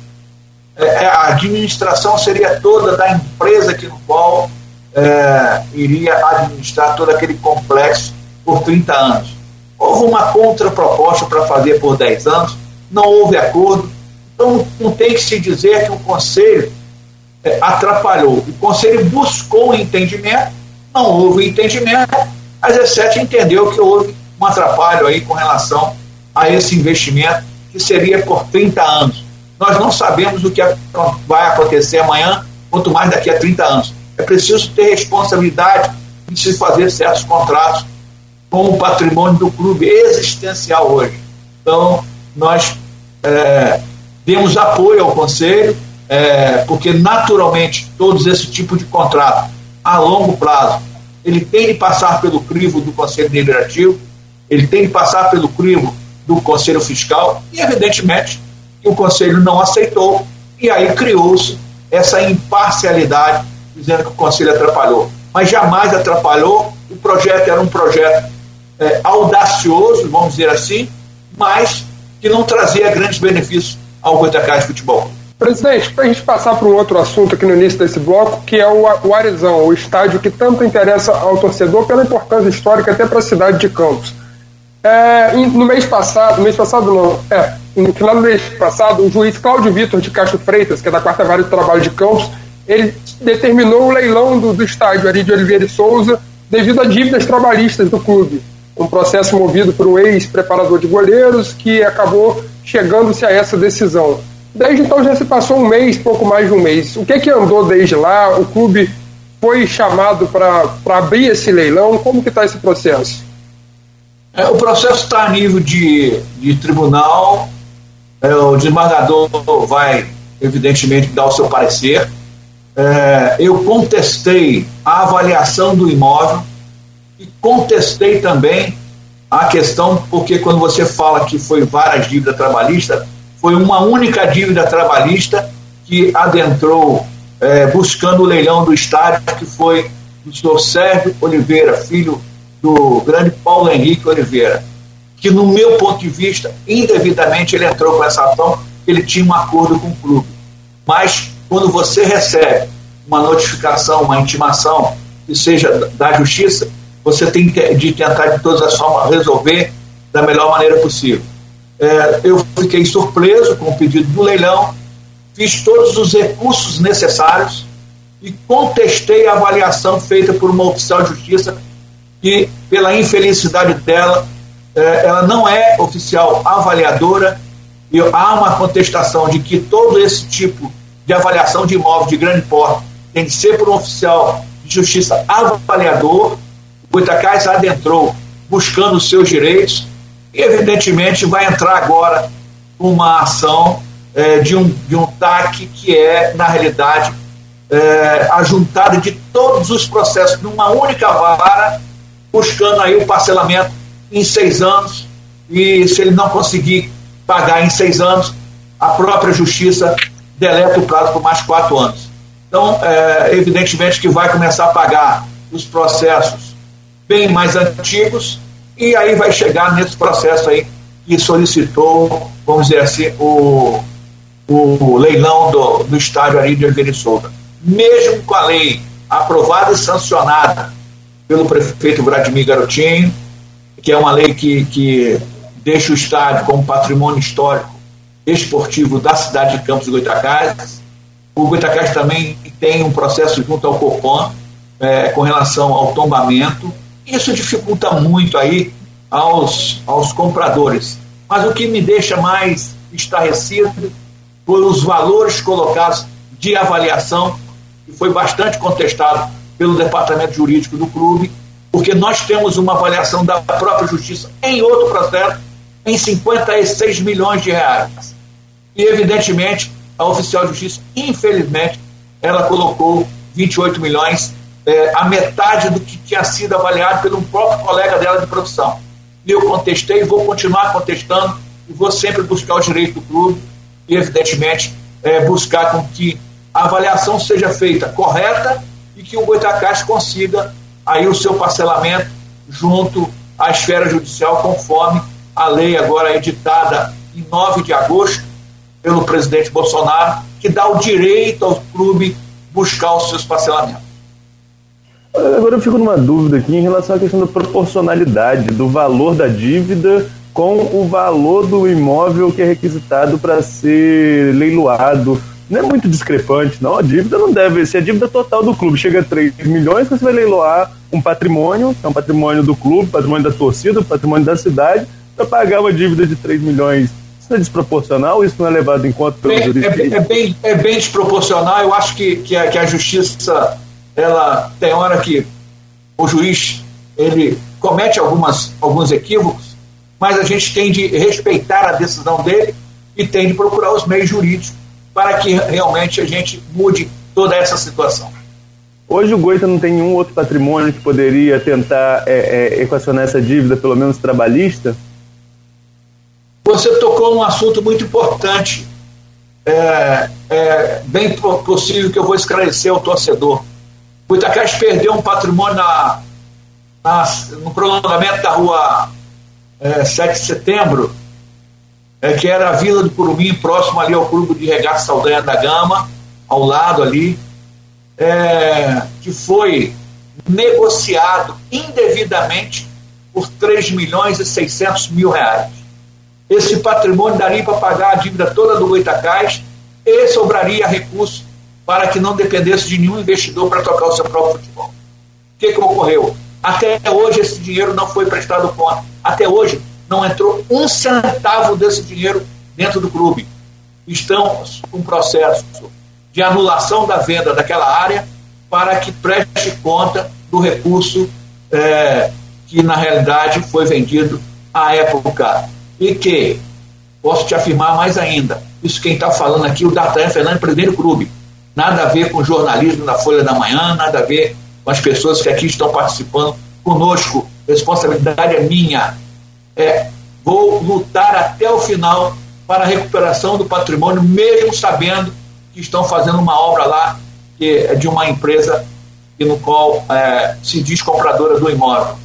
É, é a administração seria toda da empresa que no qual é, iria administrar todo aquele complexo por 30 anos. Houve uma contraproposta para fazer por 10 anos, não houve acordo, então, não tem que se dizer que o Conselho é, atrapalhou. O Conselho buscou um entendimento, não houve entendimento, a G7 entendeu que houve um atrapalho aí com relação a esse investimento, que seria por 30 anos. Nós não sabemos o que vai acontecer amanhã, quanto mais daqui a 30 anos. É preciso ter responsabilidade de se fazer certos contratos com o patrimônio do clube existencial hoje. Então, nós é, demos apoio ao Conselho, é, porque naturalmente todos esse tipo de contrato a longo prazo ele tem de passar pelo crivo do Conselho Deliberativo, ele tem de passar pelo crivo do Conselho Fiscal e evidentemente o Conselho não aceitou e aí criou-se essa imparcialidade dizendo que o Conselho atrapalhou, mas jamais atrapalhou. O projeto era um projeto é, audacioso, vamos dizer assim, mas que não trazia grandes benefícios ao Goitacás Futebol. Presidente, para a gente passar para um outro assunto aqui no início desse bloco, que é o, o Arizão, o estádio que tanto interessa ao torcedor pela importância histórica até para a cidade de Campos. É, no mês passado, mês passado não, é, no final do mês passado, o juiz Cláudio Vitor de Castro Freitas, que é da quarta vara de trabalho de Campos, ele determinou o leilão do, do estádio Ari de Oliveira e Souza devido a dívidas trabalhistas do clube. Um processo movido por um ex-preparador de goleiros que acabou chegando-se a essa decisão. Desde então já se passou um mês, pouco mais de um mês. O que, que andou desde lá? O clube foi chamado para abrir esse leilão? Como que está esse processo? É, o processo está a nível de, de tribunal. É, o desembargador vai, evidentemente, dar o seu parecer. É, eu contestei a avaliação do imóvel e contestei também a questão, porque quando você fala que foi várias dívidas trabalhistas, foi uma única dívida trabalhista que adentrou é, buscando o leilão do estádio, que foi do senhor Sérgio Oliveira, filho do grande Paulo Henrique Oliveira, que no meu ponto de vista, indevidamente ele entrou com essa ação, ele tinha um acordo com o clube. Mas quando você recebe uma notificação, uma intimação, que seja da justiça, você tem de tentar de todas as formas resolver da melhor maneira possível. É, eu fiquei surpreso com o pedido do leilão, fiz todos os recursos necessários e contestei a avaliação feita por uma oficial de justiça que, pela infelicidade dela, ela não é oficial avaliadora e há uma contestação de que todo esse tipo de avaliação de imóvel de grande porte tem que ser por um oficial de justiça avaliador. O Goitacás adentrou buscando os seus direitos e, evidentemente, vai entrar agora uma ação é, de, um, de um TAC que é, na realidade, é, a juntada de todos os processos numa única vara, buscando aí o parcelamento em seis anos, e se ele não conseguir pagar em seis anos, a própria justiça deleta o prazo por mais quatro anos. Então, é, evidentemente que vai começar a pagar os processos bem mais antigos, e aí vai chegar nesse processo aí que solicitou, vamos dizer assim, o, o leilão do, do estádio Ari de Souza. Mesmo com a lei aprovada e sancionada pelo prefeito Vladimir Garotinho, que é uma lei que, que deixa o estádio como patrimônio histórico esportivo da cidade de Campos do Goitacazes. O Goitacazes também tem um processo junto ao Copom é, com relação ao tombamento. Isso dificulta muito aí aos, aos compradores. Mas o que me deixa mais estarrecido foi os valores colocados de avaliação, que foi bastante contestado pelo departamento jurídico do clube, porque nós temos uma avaliação da própria justiça em outro processo em 56 milhões de reais. E, evidentemente, a oficial de justiça, infelizmente, ela colocou 28 milhões, é, a metade do que tinha sido avaliado pelo próprio colega dela de profissão. E eu contestei, vou continuar contestando e vou sempre buscar os direitos do clube e, evidentemente, é, buscar com que a avaliação seja feita correta e que o Goitacás consiga aí o seu parcelamento junto à esfera judicial, conforme a lei agora editada em 9 de agosto pelo presidente Bolsonaro, que dá o direito ao clube buscar os seus parcelamentos. Agora eu fico numa dúvida aqui em relação à questão da proporcionalidade do valor da dívida com o valor do imóvel que é requisitado para ser leiloado. Não é muito discrepante, não. A dívida não deve ser a dívida total do clube. Chega a 3 milhões, você vai leiloar um patrimônio, que é um patrimônio do clube, patrimônio da torcida, patrimônio da cidade, para pagar uma dívida de 3 milhões isso é desproporcional? Isso não é levado em conta pelo jurista? É, é, bem, é bem desproporcional. Eu acho que, que, a, que a justiça, ela tem hora que o juiz ele comete algumas, alguns equívocos, mas a gente tem de respeitar a decisão dele e tem de procurar os meios jurídicos para que realmente a gente mude toda essa situação. Hoje o Goita não tem nenhum outro patrimônio que poderia tentar é, é, equacionar essa dívida, pelo menos trabalhista? Você tocou num assunto muito importante. É, é bem possível que eu vou esclarecer ao torcedor. O Itacás perdeu um patrimônio na, na, no prolongamento da rua é, 7 de setembro, é, que era a Vila do Curumim, próximo ali ao Clube de Regata Saldanha da Gama, ao lado ali, é, que foi negociado indevidamente por 3 milhões e 600 mil reais. Esse patrimônio daria para pagar a dívida toda do Goitacás e sobraria recurso para que não dependesse de nenhum investidor para tocar o seu próprio futebol. O que, que ocorreu? Até hoje esse dinheiro não foi prestado conta. Até hoje não entrou um centavo desse dinheiro dentro do clube. Estamos com um processo de anulação da venda daquela área para que preste conta do recurso é, que na realidade foi vendido à época. E que, posso te afirmar mais ainda, isso quem está falando aqui, o D'Artagnan Fernandes, do clube. Nada a ver com o jornalismo da Folha da Manhã, nada a ver com as pessoas que aqui estão participando conosco. Responsabilidade é minha. É, vou lutar até o final para a recuperação do patrimônio, mesmo sabendo que estão fazendo uma obra lá que é de uma empresa no qual é, se diz compradora do imóvel.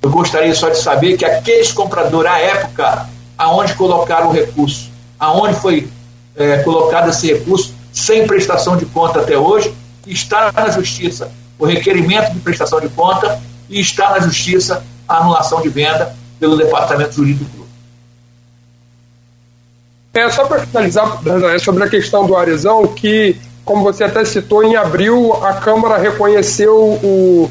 Eu gostaria só de saber que aqueles compradores, à época, aonde colocaram o recurso, aonde foi é, colocado esse recurso, sem prestação de conta até hoje, está na justiça o requerimento de prestação de conta e está na justiça a anulação de venda pelo departamento jurídico do clube. É, só para finalizar, é sobre a questão do Arizão, que, como você até citou, em abril a Câmara reconheceu o,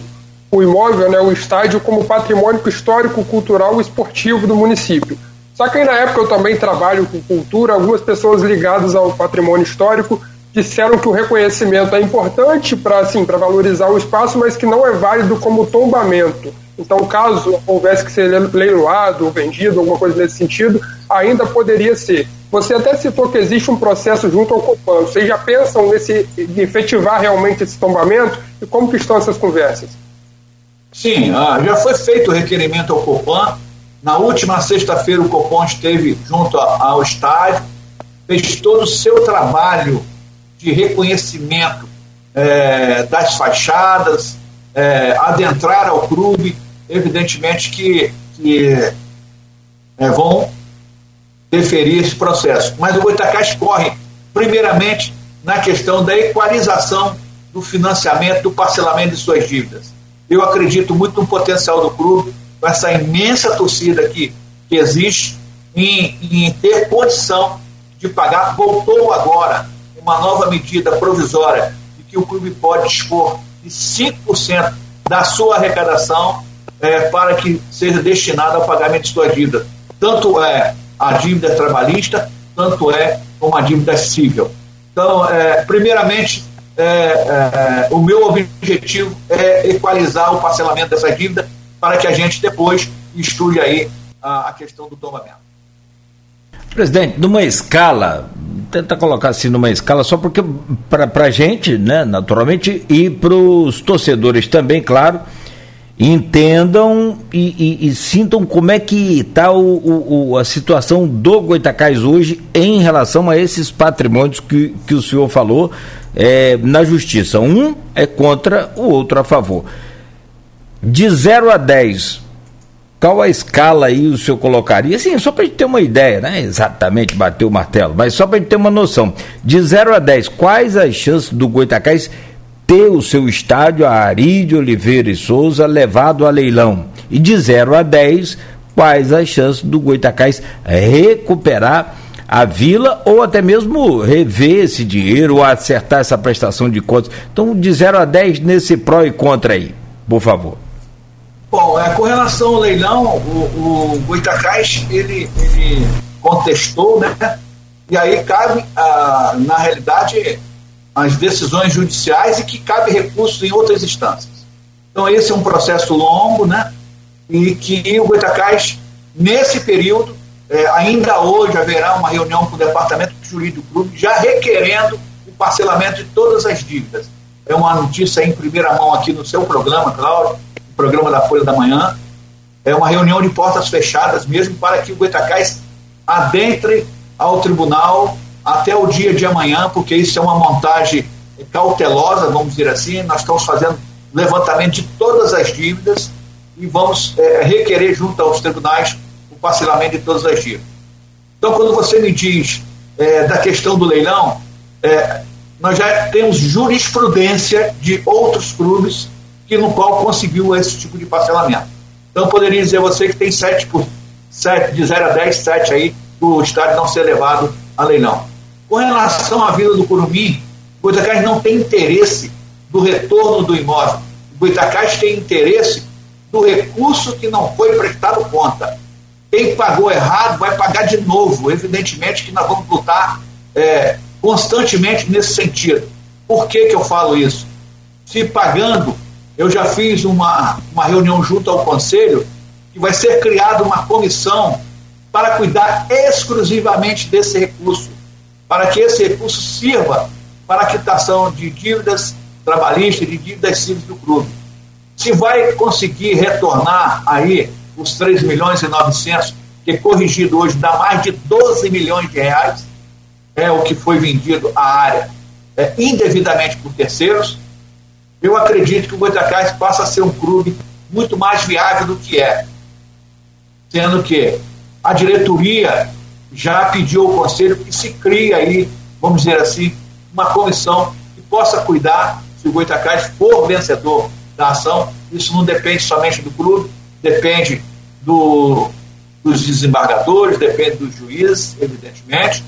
o imóvel, né, o estádio, como patrimônio histórico, cultural e esportivo do município. Só que aí na época eu também trabalho com cultura, algumas pessoas ligadas ao patrimônio histórico disseram que o reconhecimento é importante para assim, valorizar o espaço, mas que não é válido como tombamento. Então, caso houvesse que ser leiloado ou vendido, alguma coisa nesse sentido, ainda poderia ser. Você até citou que existe um processo junto ao Copan. Vocês já pensam nesse, em efetivar realmente esse tombamento? E como que estão essas conversas? Sim, ah, já foi feito o requerimento ao Copan. Na última sexta-feira, o Copan esteve junto ao estádio, fez todo o seu trabalho de reconhecimento é, das fachadas, é, adentrar ao clube, evidentemente que, que é, vão deferir esse processo. Mas o Goitacás corre, primeiramente, na questão da equalização do financiamento, do parcelamento de suas dívidas. Eu acredito muito no potencial do clube, com essa imensa torcida que, que existe, em, em ter condição de pagar. Voltou agora uma nova medida provisória de que o clube pode dispor de 5% da sua arrecadação é, para que seja destinada ao pagamento de sua dívida. Tanto é a dívida trabalhista, tanto é como a dívida civil. Então, é, primeiramente, é, é, o meu objetivo é equalizar o parcelamento dessa dívida para que a gente depois estude aí a, a questão do tombamento. Presidente, numa escala tenta colocar assim numa escala só porque para a gente, né, naturalmente, e para os torcedores também, claro, entendam e, e, e, sintam como é que está a situação do Goitacás hoje em relação a esses patrimônios que, que o senhor falou é, na justiça. Um é contra, o outro a favor. De 0 a 10, qual a escala aí o senhor colocaria? Assim, só para a gente ter uma ideia, né? Exatamente bater o martelo, mas só para a gente ter uma noção. De 0 a 10, quais as chances do Goitacás ter o seu estádio, a Ari de Oliveira e Souza, levado a leilão? E de 0 a 10, quais as chances do Goitacás recuperar a vila ou até mesmo rever esse dinheiro ou acertar essa prestação de contas? Então, de 0 a 10 nesse pró e contra aí, por favor. Bom, é, com relação ao leilão, o, o ele, ele contestou, né? E aí cabe, ah, na realidade, as decisões judiciais e que cabe recurso em outras instâncias. Então, esse é um processo longo, né? E que o Goitacás, nesse período, é, ainda hoje haverá uma reunião com o Departamento Jurídico do Clube, já requerendo o parcelamento de todas as dívidas. É uma notícia em primeira mão aqui no seu programa, Cláudio programa da Folha da Manhã. É uma reunião de portas fechadas mesmo para que o Goitacás adentre ao tribunal até o dia de amanhã, porque isso é uma montagem cautelosa, vamos dizer assim. Nós estamos fazendo levantamento de todas as dívidas e vamos é, requerer junto aos tribunais o parcelamento de todas as dívidas. Então, quando você me diz é, da questão do leilão, é, nós já temos jurisprudência de outros clubes que no qual conseguiu esse tipo de parcelamento. Então, poderia dizer a você que tem 7 por 7, de 0 a 10, 7 aí, do estádio não ser levado a leilão. Com relação à Vila do Curumim, o Goitacás não tem interesse do retorno do imóvel. O Goitacás tem interesse do recurso que não foi prestado conta. Quem pagou errado vai pagar de novo. Evidentemente que nós vamos lutar é, constantemente nesse sentido. Por que, que eu falo isso? Se pagando, eu já fiz uma, uma reunião junto ao Conselho que vai ser criada uma comissão para cuidar exclusivamente desse recurso, para que esse recurso sirva para a quitação de dívidas trabalhistas, de dívidas civis do clube. Se vai conseguir retornar aí os 3 milhões e 900, que corrigido hoje dá mais de 12 milhões de reais, é o que foi vendido à área é, indevidamente por terceiros, eu acredito que o Goitacás passa a ser um clube muito mais viável do que é. Sendo que a diretoria já pediu ao conselho que se crie aí, vamos dizer assim, uma comissão que possa cuidar se o Goitacás for vencedor da ação. Isso não depende somente do clube, depende do, dos desembargadores, depende dos juízes, evidentemente.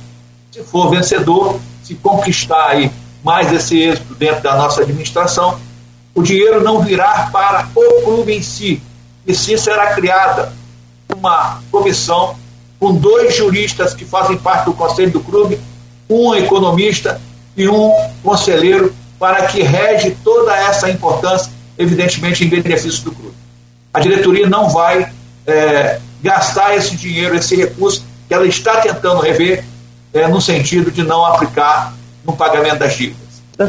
Se for vencedor, se conquistar aí mais esse êxito dentro da nossa administração, o dinheiro não virá para o clube em si, e sim será criada uma comissão com dois juristas que fazem parte do conselho do clube, um economista e um conselheiro, para que rege toda essa importância, evidentemente, em benefício do clube. A diretoria não vai é, gastar esse dinheiro, esse recurso que ela está tentando rever, é, no sentido de não aplicar no pagamento das dívidas. Tá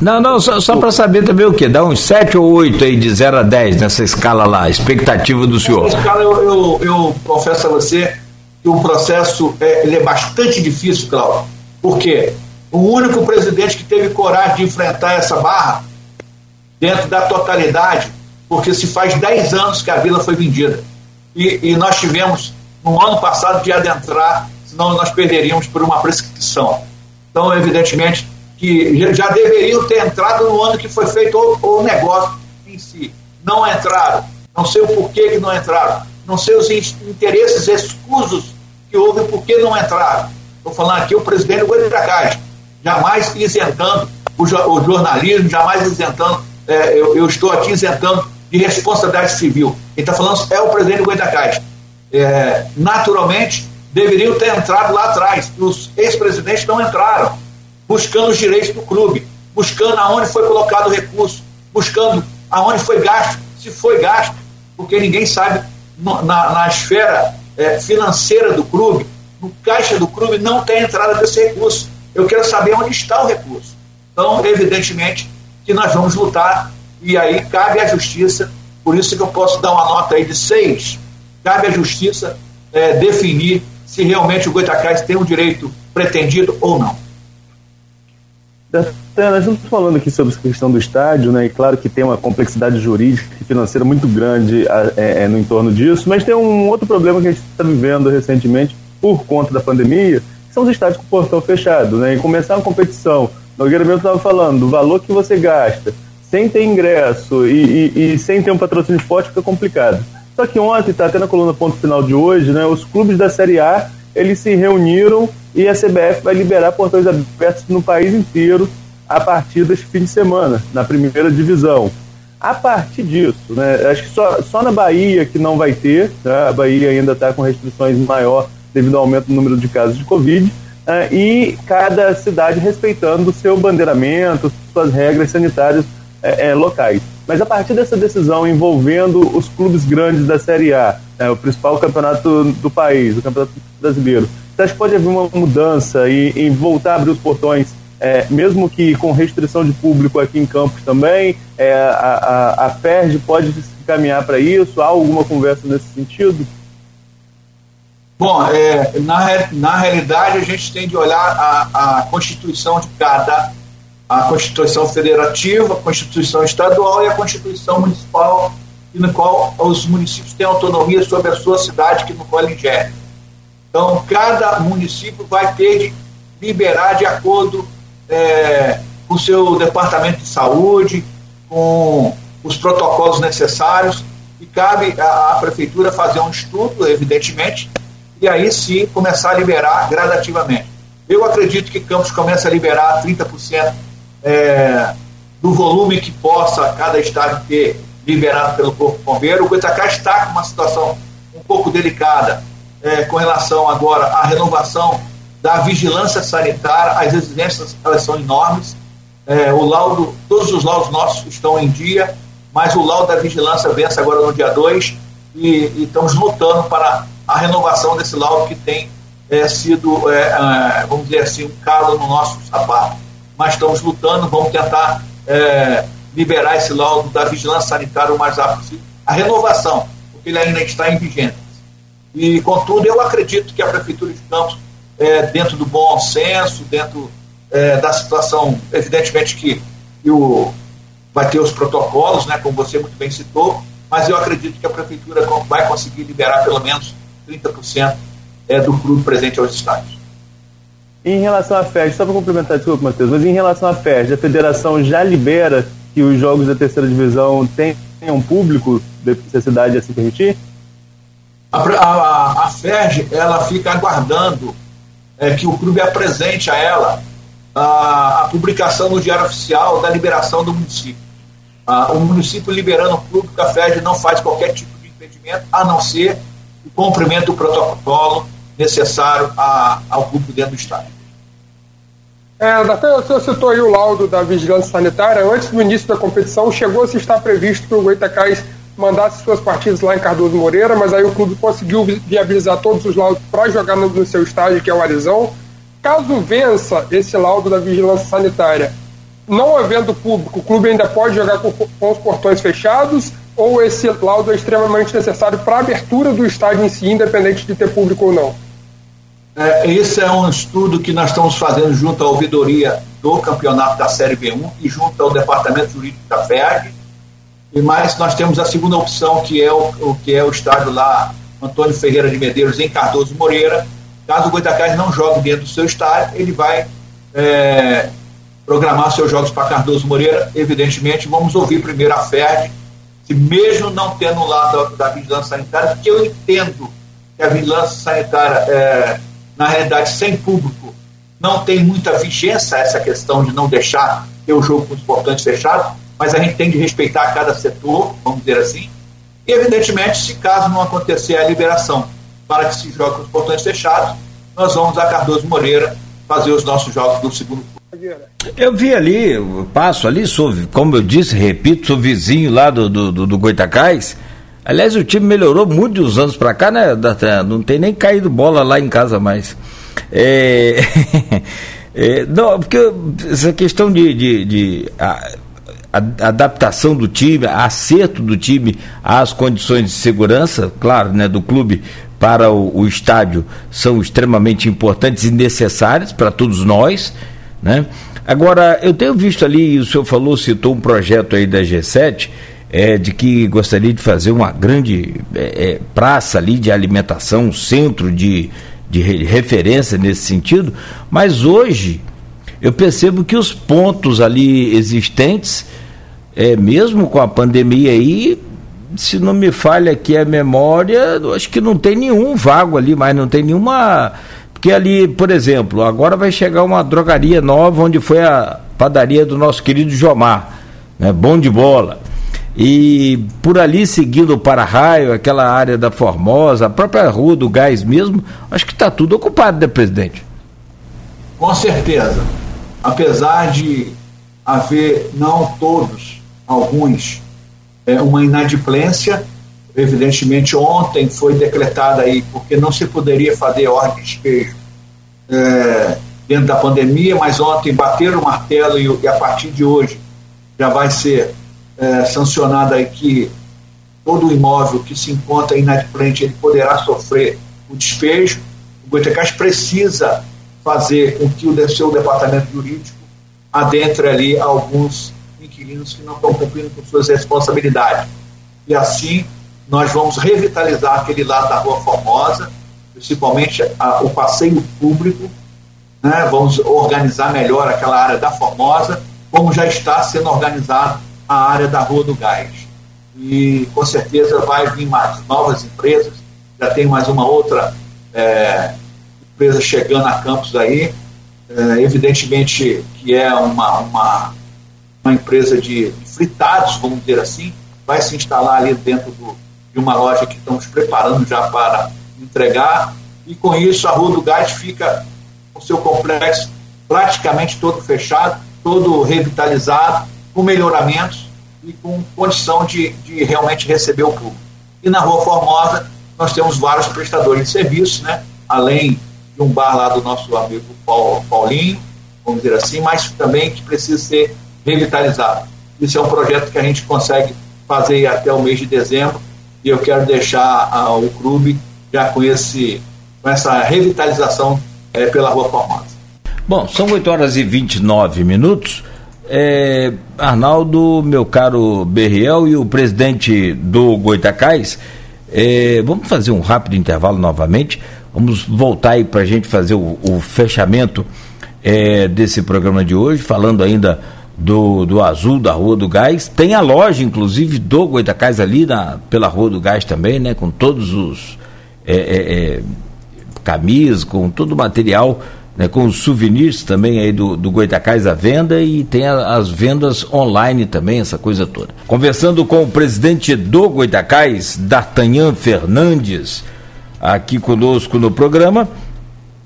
não, não, só, só para saber também o quê? Dá uns 7 ou 8 aí de 0 a 10 nessa escala lá, expectativa do senhor. Nessa escala eu, eu, eu, confesso a você que o processo é, ele é bastante difícil, Cláudio. Por quê? O único presidente que teve coragem de enfrentar essa barra dentro da totalidade, porque se faz 10 anos que a vila foi vendida. E, e nós tivemos, no ano passado, de adentrar, senão nós perderíamos por uma prescrição. Então, evidentemente, que já deveriam ter entrado no ano que foi feito o, o negócio em si. Não entraram. Não sei o porquê que não entraram. Não sei os interesses escusos que houve por que não entraram. Estou falando aqui o presidente do Caixa, jamais isentando o, o, jornalismo, jamais isentando, é, eu, eu, estou aqui isentando de responsabilidade civil. Quem está falando é o presidente do Caixa. É, naturalmente, deveriam ter entrado lá atrás. Os ex-presidentes não entraram buscando os direitos do clube, buscando aonde foi colocado o recurso, buscando aonde foi gasto, se foi gasto, porque ninguém sabe na, na esfera é, financeira do clube, no caixa do clube, não tem entrada desse recurso. Eu quero saber onde está o recurso. Então, evidentemente, que nós vamos lutar e aí cabe à justiça, por isso que eu posso dar uma nota aí de seis, cabe à justiça é, definir se realmente o Goitacás tem o um direito pretendido ou não. Nós estamos falando aqui sobre a questão do estádio, né? E claro que tem uma complexidade jurídica e financeira muito grande é, é, no entorno disso, mas tem um outro problema que a gente está vivendo recentemente por conta da pandemia, que são os estádios com portão fechado, né? E começar uma competição, Nogueira mesmo estava falando, do valor que você gasta, sem ter ingresso e, e, e, sem ter um patrocínio forte fica complicado. Só que ontem, está até na coluna ponto final de hoje, né? Os clubes da Série A, eles se reuniram e a CBF vai liberar portões abertos no país inteiro a partir deste fim de semana, na primeira divisão. A partir disso, né, acho que só, só na Bahia que não vai ter, né, a Bahia ainda está com restrições maior devido ao aumento do número de casos de Covid, uh, e cada cidade respeitando o seu bandeiramento, suas regras sanitárias uh, uh, locais. Mas a partir dessa decisão envolvendo os clubes grandes da Série A, o principal campeonato do país, o Campeonato Brasileiro, você acha que pode haver uma mudança e, e voltar a abrir os portões, é, mesmo que com restrição de público aqui em Campos também? É, a, a, a pode se caminhar para isso? Há alguma conversa nesse sentido? Bom, é, na, na realidade a gente tem de olhar a, a Constituição de cada, a Constituição Federativa, a Constituição Estadual e a Constituição Municipal, no qual os municípios têm autonomia sobre a sua cidade, que no qual gera. Então, cada município vai ter de liberar de acordo é, com o seu departamento de saúde, com os protocolos necessários, e cabe à, prefeitura fazer um estudo, evidentemente, e aí sim começar a liberar gradativamente. Eu acredito que Campos começa a liberar 30% é, do volume que possa cada estado ter liberado pelo Corpo Bombeiro. O Goitacá está com uma situação um pouco delicada é, com relação agora à renovação da vigilância sanitária. As exigências elas são enormes. É, o laudo, todos os laudos nossos estão em dia, mas o laudo da vigilância vence agora no dia 2 e, e, estamos lutando para a renovação desse laudo que tem é, sido, é, é, vamos dizer assim, um calo no nosso sapato. Mas estamos lutando, vamos tentar é, liberar esse laudo da vigilância sanitária o mais rápido possível. A renovação, porque ele ainda está em vigência. E, contudo, eu acredito que a Prefeitura de Campos, é, dentro do bom senso, dentro é, da situação, evidentemente que, o, vai ter os protocolos, né, como você muito bem citou, mas eu acredito que a Prefeitura vai conseguir liberar pelo menos 30% é, do crudo presente aos estádios. Em relação à FED, só para complementar, desculpa, Matheus, mas em relação à FED, a federação já libera que os jogos da terceira divisão tenham público, se a cidade assim permitir? A, a, a FERJ, ela fica aguardando é, que o clube apresente a ela a, a, publicação no Diário Oficial da liberação do município. o município liberando o clube, a FERJ não faz qualquer tipo de impedimento, a não ser o cumprimento do protocolo necessário a, ao público dentro do estádio. É, até o senhor citou aí o laudo da vigilância sanitária. Antes do início da competição, chegou a se estar previsto que o Goitacás mandasse suas partidas lá em Cardoso Moreira, mas aí o clube conseguiu viabilizar todos os laudos para jogar no, seu estádio, que é o Arizão. Caso vença esse laudo da vigilância sanitária, não havendo público, o clube ainda pode jogar com, com os portões fechados ou esse laudo é extremamente necessário para a abertura do estádio em si, independente de ter público ou não? É, esse é um estudo que nós estamos fazendo junto à ouvidoria do campeonato da Série B1 e junto ao departamento jurídico da FERG. E mais nós temos a segunda opção, que é o, o que é o estádio lá, Antônio Ferreira de Medeiros, em Cardoso Moreira. Caso o Goitacás não jogue dentro do seu estádio, ele vai é, programar seus jogos para Cardoso Moreira. Evidentemente, vamos ouvir primeiro a FERG, se mesmo não tendo lá da, da vigilância sanitária, porque eu entendo que a vigilância sanitária é, na realidade, sem público, não tem muita vigência essa questão de não deixar ter o jogo com os portões fechados, mas a gente tem de respeitar cada setor, vamos dizer assim. E, evidentemente, se caso não acontecer a liberação para que se jogue os portões fechados, nós vamos a Cardoso Moreira fazer os nossos jogos do segundo turno. Eu vi ali, eu passo ali, sou, como eu disse, repito, sou vizinho lá do, do, do. Aliás, o time melhorou muito de uns anos para cá, né? Não tem nem caído bola lá em casa mais. É, é, não, porque essa questão de, de, de a, a, adaptação do time, acerto do time às condições de segurança, claro, né, do clube para o, o estádio são extremamente importantes e necessárias para todos nós, né? Agora, eu tenho visto ali, o senhor falou, citou um projeto aí da G7, é, de que gostaria de fazer uma grande é, é, praça ali de alimentação, um centro de, de referência nesse sentido, mas hoje eu percebo que os pontos ali existentes, é, mesmo com a pandemia aí, se não me falha aqui a memória, acho que não tem nenhum vago ali, mas não tem nenhuma. Porque ali, por exemplo, agora vai chegar uma drogaria nova onde foi a padaria do nosso querido Jomar, né? bom de bola. E por ali seguindo o para-raio, aquela área da Formosa, a própria rua do Gás mesmo, acho que está tudo ocupado, né, presidente? Com certeza. Apesar de haver, não todos, alguns, é, uma inadimplência, evidentemente ontem foi decretada aí, porque não se poderia fazer ordem de despejo é, dentro da pandemia, mas ontem bateram o martelo e, e a partir de hoje já vai ser é, sancionada aí que todo imóvel que se encontra inadimplente ele poderá sofrer o despejo. O Goitacás precisa fazer com que o seu departamento jurídico adentre ali alguns inquilinos que não estão cumprindo com suas responsabilidades. E assim nós vamos revitalizar aquele lado da Rua Formosa, principalmente a, o passeio público, né? vamos organizar melhor aquela área da Formosa, como já está sendo organizado a área da Rua do Gás. e com certeza vai vir mais novas empresas, já tem mais uma outra é, empresa chegando a campus aí, é, evidentemente que é uma, uma, uma empresa de, fritados, vamos dizer assim, vai se instalar ali dentro do, de uma loja que estamos preparando já para entregar, e com isso a Rua do Gás fica com seu complexo praticamente todo fechado, todo revitalizado, com melhoramentos e com condição de, de realmente receber o público. E na Rua Formosa nós temos vários prestadores de serviços, né? além de um bar lá do nosso amigo Paulo, Paulinho, vamos dizer assim, mas também que precisa ser revitalizado. Isso é um projeto que a gente consegue fazer até o mês de dezembro e eu quero deixar uh, o clube já com, esse, com essa revitalização é, pela Rua Formosa. Bom, são 8 horas e 29 minutos. É, Arnaldo, meu caro Berriel e o presidente do Goitacás, é, vamos fazer um rápido intervalo novamente. Vamos voltar aí para a gente fazer o, o fechamento é, desse programa de hoje, falando ainda do, do Azul, da Rua do Gás. Tem a loja, inclusive, do Goitacás ali na, pela Rua do Gás também, né? Com todos os é, é, é camisas, com todo o material né, com os souvenirs também aí do, do Goitacás à venda e tem a, as vendas online também, essa coisa toda. Conversando com o presidente do Goitacás, D'Artagnan Fernandes, aqui conosco no programa,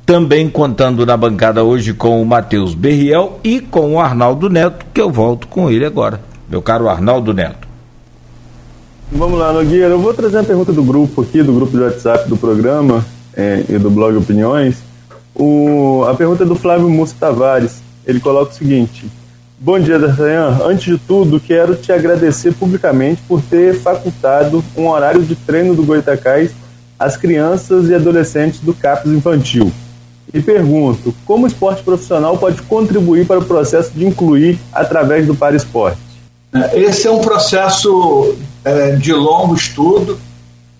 também contando na bancada hoje com o Matheus Berriel e com o Arnaldo Neto, que eu volto com ele agora. Meu caro Arnaldo Neto. Vamos lá, Nogueira. Eu vou trazer a pergunta do grupo aqui, do grupo de WhatsApp do programa é, e do blog Opiniões. O, a pergunta é do Flávio Musso Tavares. Ele coloca o seguinte: Bom dia, D'Artagnan. Antes de tudo, quero te agradecer publicamente por ter facultado um horário de treino do Goitacás às crianças e adolescentes do CAPES infantil. E pergunto, como o esporte profissional pode contribuir para o processo de incluir através do para esporte? É, esse é um processo é, de longo estudo.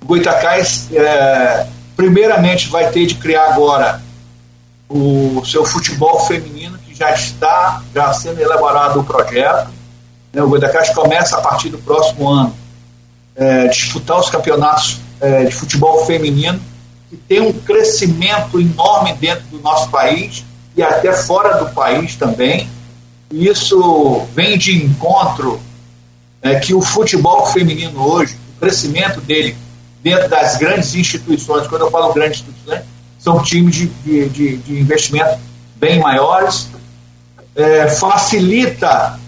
O Goitacás, é, primeiramente, vai ter de criar agora o seu futebol feminino, que já está já sendo elaborado o projeto. Né, o Goitacás começa a partir do próximo ano é, disputar os campeonatos é, de futebol feminino, que tem um crescimento enorme dentro do nosso país e até fora do país também. E isso vem de encontro é, que o futebol feminino hoje, o crescimento dele dentro das grandes instituições, quando eu falo grandes instituições, são times de, de, de, investimento bem maiores, é, facilita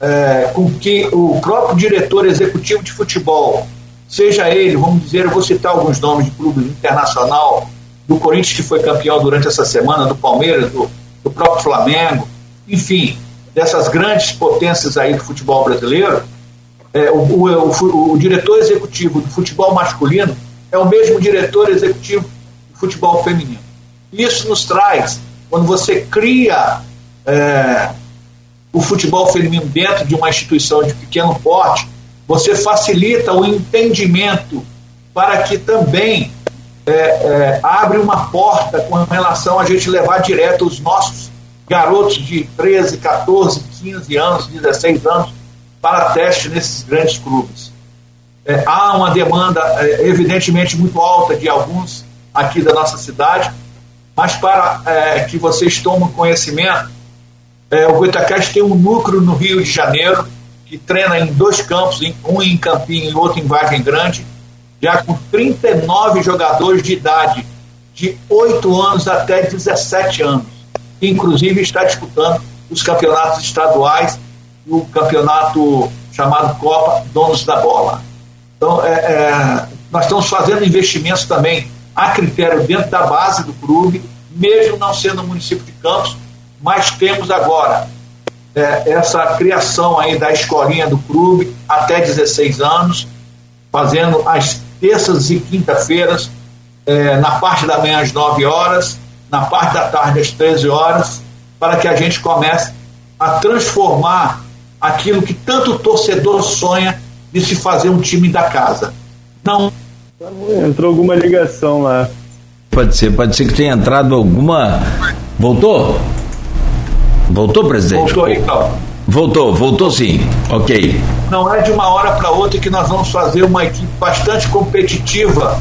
é, com que o próprio diretor executivo de futebol, seja ele, vamos dizer, eu vou citar alguns nomes de clubes internacional, do Corinthians que foi campeão durante essa semana, do Palmeiras, do, do próprio Flamengo, enfim, dessas grandes potências aí do futebol brasileiro, é, o, o, o, o diretor executivo do futebol masculino é o mesmo diretor executivo futebol feminino. Isso nos traz, quando você cria é, o futebol feminino dentro de uma instituição de pequeno porte, você facilita o entendimento para que também é, é, abre uma porta com relação a gente levar direto os nossos garotos de 13, 14, 15 anos, 16 anos para teste nesses grandes clubes. É, há uma demanda, é, evidentemente, muito alta de alguns aqui da nossa cidade, mas para é, que vocês tomem conhecimento, é, o Goitacás tem um núcleo no Rio de Janeiro, que treina em dois campos, um em Campinho e outro em Vargem Grande, já com 39 jogadores de idade, de 8 anos até 17 anos, inclusive está disputando os campeonatos estaduais e o campeonato chamado Copa Donos da Bola. Então, é, é, nós estamos fazendo investimentos também a critério dentro da base do clube, mesmo não sendo município de Campos, mas temos agora é, essa criação aí da escolinha do clube até 16 anos, fazendo as terças e quinta-feiras, é, na parte da manhã às 9 horas, na parte da tarde às 13 horas, para que a gente comece a transformar aquilo que tanto o torcedor sonha de se fazer um time da casa. Não Entrou alguma ligação lá. Pode ser, pode ser que tenha entrado alguma. Voltou? Voltou, presidente? Voltou aí, então. Voltou, voltou sim. Ok. Não é de uma hora para outra que nós vamos fazer uma equipe bastante competitiva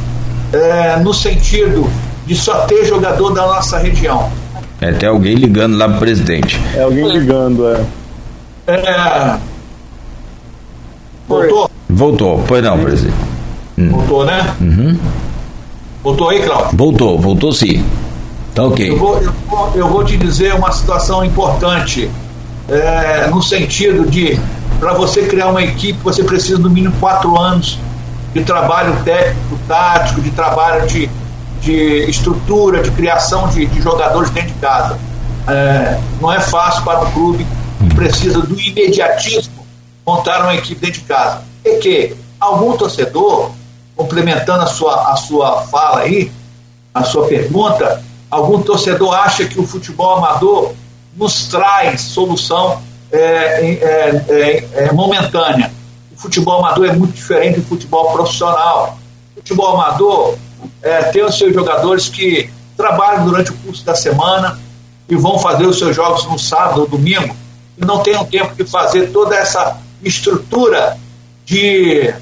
é, no sentido de só ter jogador da nossa região. É até alguém ligando lá pro presidente. É alguém ligando, é. É... Voltou? Voltou, pois não, presidente. Hum. Voltou, né? Uhum. Voltou aí, Cláudio? Voltou, voltou sim. Tá ok. Eu vou, eu vou, eu vou te dizer uma situação importante, é, no sentido de, para você criar uma equipe, você precisa no mínimo quatro anos de trabalho técnico, tático, de trabalho de, de estrutura, de criação de, de jogadores dentro de casa. É, não é fácil para um clube que precisa do imediatismo montar uma equipe dentro de casa. E que algum torcedor, complementando a sua, a sua fala aí, a sua pergunta, algum torcedor acha que o futebol amador nos traz solução é, é, é, é momentânea. O futebol amador é muito diferente do futebol profissional. O futebol amador é, tem os seus jogadores que trabalham durante o curso da semana e vão fazer os seus jogos no sábado ou domingo e não o tempo de fazer toda essa estrutura de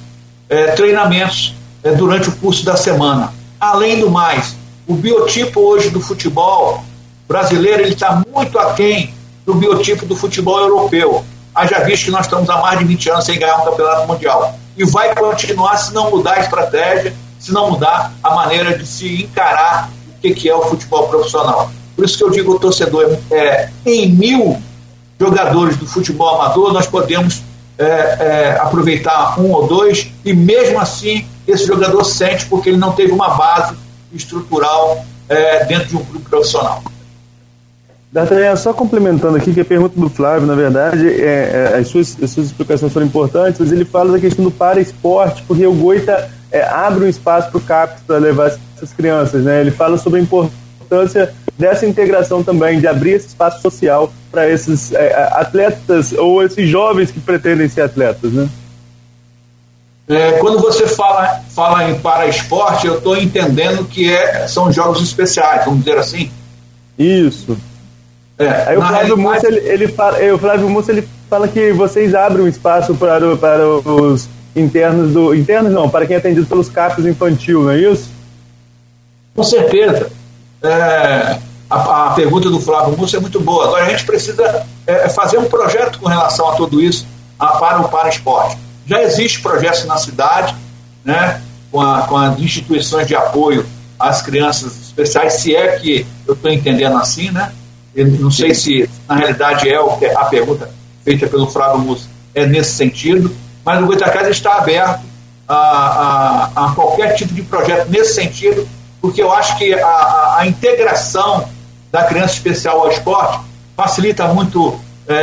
é, treinamentos durante o curso da semana. Além do mais, o biotipo hoje do futebol brasileiro ele está muito aquém do biotipo do futebol europeu. Haja visto que nós estamos há mais de 20 anos sem ganhar um campeonato mundial. E vai continuar se não mudar a estratégia, se não mudar a maneira de se encarar o que, que é o futebol profissional. Por isso que eu digo ao torcedor, é, em mil jogadores do futebol amador, nós podemos é, é, aproveitar um ou dois, e mesmo assim esse jogador sente porque ele não teve uma base estrutural é, dentro de um clube profissional. D'Artagnan, só complementando aqui que a pergunta do Flávio, na verdade, é, é, as, suas, as suas explicações foram importantes, mas ele fala da questão do para-esporte, porque o Goita é, abre um espaço para o CAPES para levar essas crianças. Né? Ele fala sobre a importância dessa integração também, de abrir esse espaço social para esses é, atletas ou esses jovens que pretendem ser atletas. Né? É, quando você fala, fala em para-esporte, eu estou entendendo que é, são jogos especiais, vamos dizer assim. Isso. É, Aí o Flávio, Mussa, ele, ele fala, o Flávio Mussa ele fala que vocês abrem um espaço para, para os internos do. Internos não, para quem é atendido pelos CAPs infantil, não é isso? Com certeza. É, a, a, pergunta do Flávio Mussa é muito boa. Agora a gente precisa é, fazer um projeto com relação a tudo isso a, para o para esporte. Já existe projetos na cidade, né, com, a, com as instituições de apoio às crianças especiais, se é que eu estou entendendo assim, né? Eu não sei se na realidade é a pergunta feita pelo Flávio Mussa é nesse sentido, mas o Goitacás está aberto a, a, a, qualquer tipo de projeto nesse sentido, porque eu acho que a, a integração da criança especial ao esporte facilita muito é,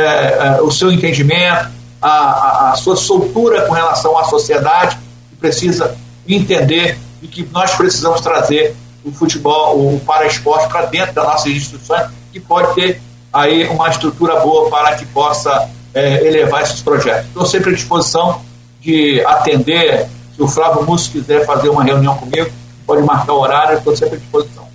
é, o seu entendimento, a, a, sua soltura com relação à sociedade, que precisa entender e que nós precisamos trazer o futebol, o para-esporte para dentro das nossas instituições que pode ter aí uma estrutura boa para que possa é, elevar esses projetos. Estou sempre à disposição de atender. Se o Flávio Múcio quiser fazer uma reunião comigo, pode marcar o horário, estou sempre à disposição.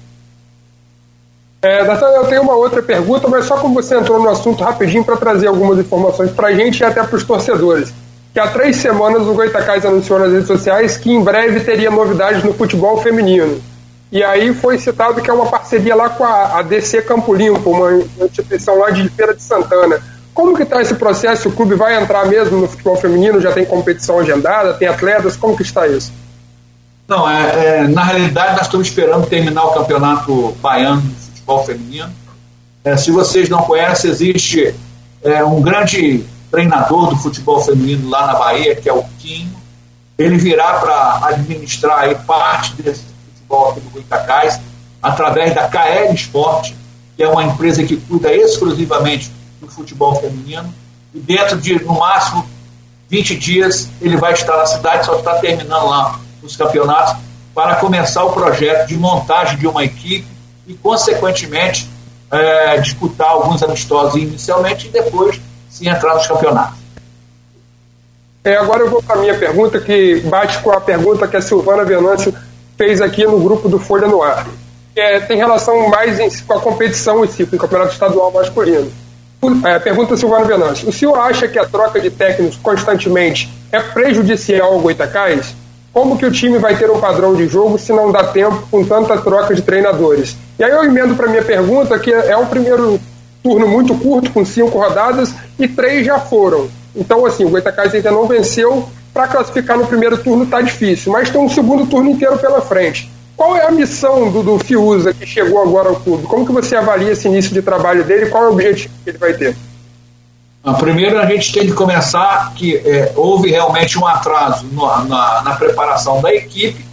É, eu tenho uma outra pergunta, mas só como você entrou no assunto rapidinho para trazer algumas informações para a gente e até para os torcedores. Que há três semanas o Goitacás anunciou nas redes sociais que em breve teria novidades no futebol feminino. E aí foi citado que é uma parceria lá com a, a DC Campo Limpo, uma instituição lá de Feira de Santana. Como que está esse processo? O clube vai entrar mesmo no futebol feminino? Já tem competição agendada? Tem atletas? Como que está isso? Não, é, é na realidade nós estamos esperando terminar o campeonato baiano futebol feminino. É, se vocês não conhecem, existe é, um grande treinador do futebol feminino lá na Bahia, que é o Quinho. Ele virá para administrar aí parte desse futebol aqui do Goitacás, através da KL Esporte, que é uma empresa que cuida exclusivamente do futebol feminino. E dentro de, no máximo, 20 dias, ele vai estar na cidade, só está terminando lá os campeonatos, para começar o projeto de montagem de uma equipe e, consequentemente, é, disputar alguns amistosos inicialmente e depois se entrar nos campeonatos. É, agora eu vou para a minha pergunta, que bate com a pergunta que a Silvana Venâncio fez aqui no grupo do Folha no Ar. É, tem relação mais em, com a competição em si, com o Campeonato Estadual masculino. É, pergunta Silvano Venâncio. O senhor acha que a troca de técnicos constantemente é prejudicial ao Goitacás? Como que o time vai ter um padrão de jogo se não dá tempo com tanta troca de treinadores? E aí eu emendo para minha pergunta, que é um primeiro turno muito curto, com cinco rodadas, e três já foram. Então, assim, o Goitacás ainda não venceu, para classificar no primeiro turno está difícil, mas tem um segundo turno inteiro pela frente. Qual é a missão do, do Fiuza que chegou agora ao clube? Como que você avalia esse início de trabalho dele qual é o objetivo que ele vai ter? primeiro a gente tem que começar que é, houve realmente um atraso no, na, na, preparação da equipe,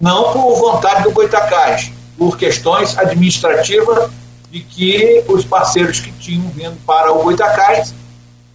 não por vontade do Goitacás, por questões administrativas de que os parceiros que tinham vindo para o Goitacás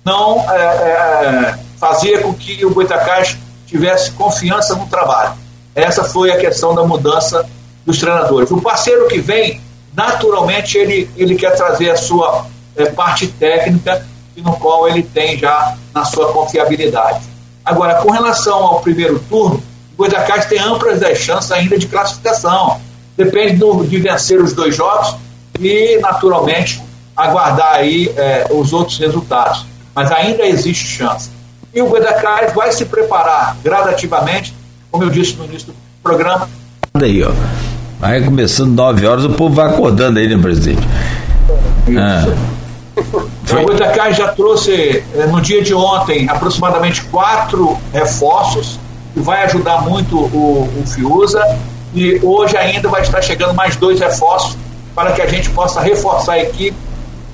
não é, é, fazia com que o Goitacás tivesse confiança no trabalho. Essa foi a questão da mudança dos treinadores. O parceiro que vem, naturalmente, ele, ele quer trazer a sua é, parte técnica, no qual ele tem já na sua confiabilidade. Agora, com relação ao primeiro turno, o Goitacás tem amplas chances ainda de classificação. Depende do, de vencer os dois jogos e, naturalmente, aguardar aí é, os outros resultados. Mas ainda existe chance. E o Goitacás vai se preparar gradativamente como eu disse no início do programa. Aí, ó. Aí começando 9 horas, o povo vai acordando aí, né, presidente? Ah. O Goitacás já trouxe eh, no dia de ontem aproximadamente quatro reforços, que vai ajudar muito o, o Fiuza. E hoje ainda vai estar chegando mais dois reforços para que a gente possa reforçar a equipe,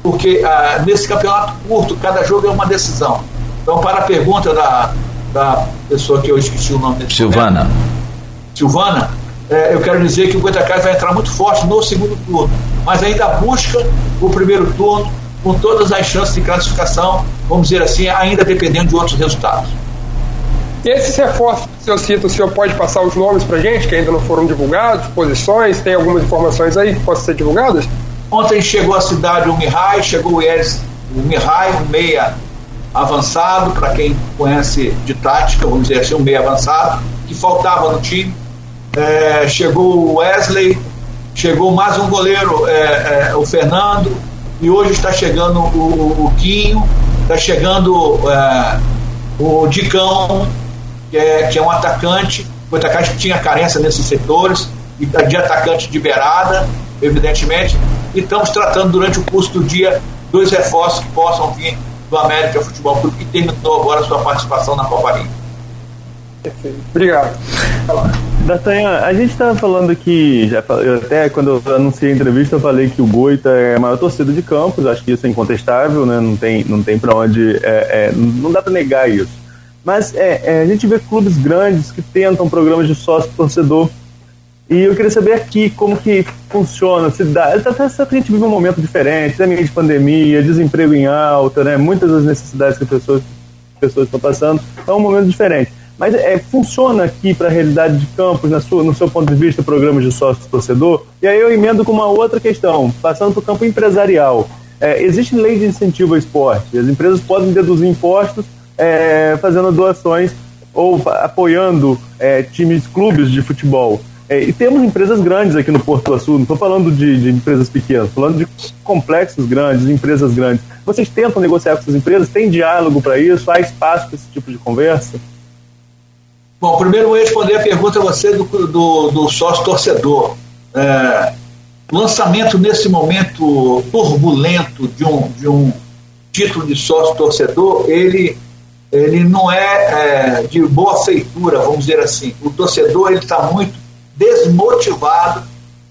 porque ah, nesse campeonato curto, cada jogo é uma decisão. Então, para a pergunta da, da pessoa que eu esqueci o nome. Silvana. Momento. Silvana, é, eu quero dizer que o Goitacás vai entrar muito forte no segundo turno, mas ainda busca o primeiro turno com todas as chances de classificação, vamos dizer assim, ainda dependendo de outros resultados. Esses reforços que o senhor cita, o senhor pode passar os nomes para gente, que ainda não foram divulgados, posições, tem algumas informações aí que possam ser divulgadas? Ontem chegou à cidade o Mihai, chegou o Eres, o Mihai, um meia avançado, para quem conhece de tática, vamos dizer assim, um meio avançado, que faltava no time. É, chegou o Wesley, chegou mais um goleiro, é, é, o Fernando, e hoje está chegando o, o Quinho, está chegando é, o Dicão, que é, que é um atacante, o atacante que tinha carência nesses setores, e de atacante de beirada, evidentemente, e estamos tratando durante o curso do dia dois reforços que possam vir do América Futebol Clube, que terminou agora sua participação na Copa Rio. Perfeito. Obrigado. D'Artagnan, a gente estava falando aqui, já, eu até quando eu anunciei a entrevista, eu falei que o Goita é a maior torcida de Campos, acho que isso é incontestável, né? não tem, não tem para onde. É, é, não dá para negar isso. Mas é, é, a gente vê clubes grandes que tentam programas de sócio-torcedor e eu queria saber aqui como que funciona, se dá. A gente vive um momento diferente, também de pandemia, desemprego em alta, né? Muitas das necessidades que as pessoas, pessoas estão passando. É um momento diferente. Mas é, funciona aqui para a realidade de campos, na sua, no seu ponto de vista, programas de sócio-torcedor? E aí eu emendo com uma outra questão, passando para o campo empresarial. É, existe lei de incentivo ao esporte. As empresas podem deduzir impostos é, fazendo doações ou apoiando é, times, clubes de futebol. É, e temos empresas grandes aqui no Porto Sul, não estou falando de, de, empresas pequenas, falando de complexos grandes, de empresas grandes. Vocês tentam negociar com essas empresas? Tem diálogo para isso? Há espaço para esse tipo de conversa? Bom, primeiro vou responder a pergunta a você do, do, do sócio torcedor. É, lançamento nesse momento turbulento de um, de um título de sócio torcedor, ele, ele não é, é de boa feitura, vamos dizer assim. O torcedor ele está muito desmotivado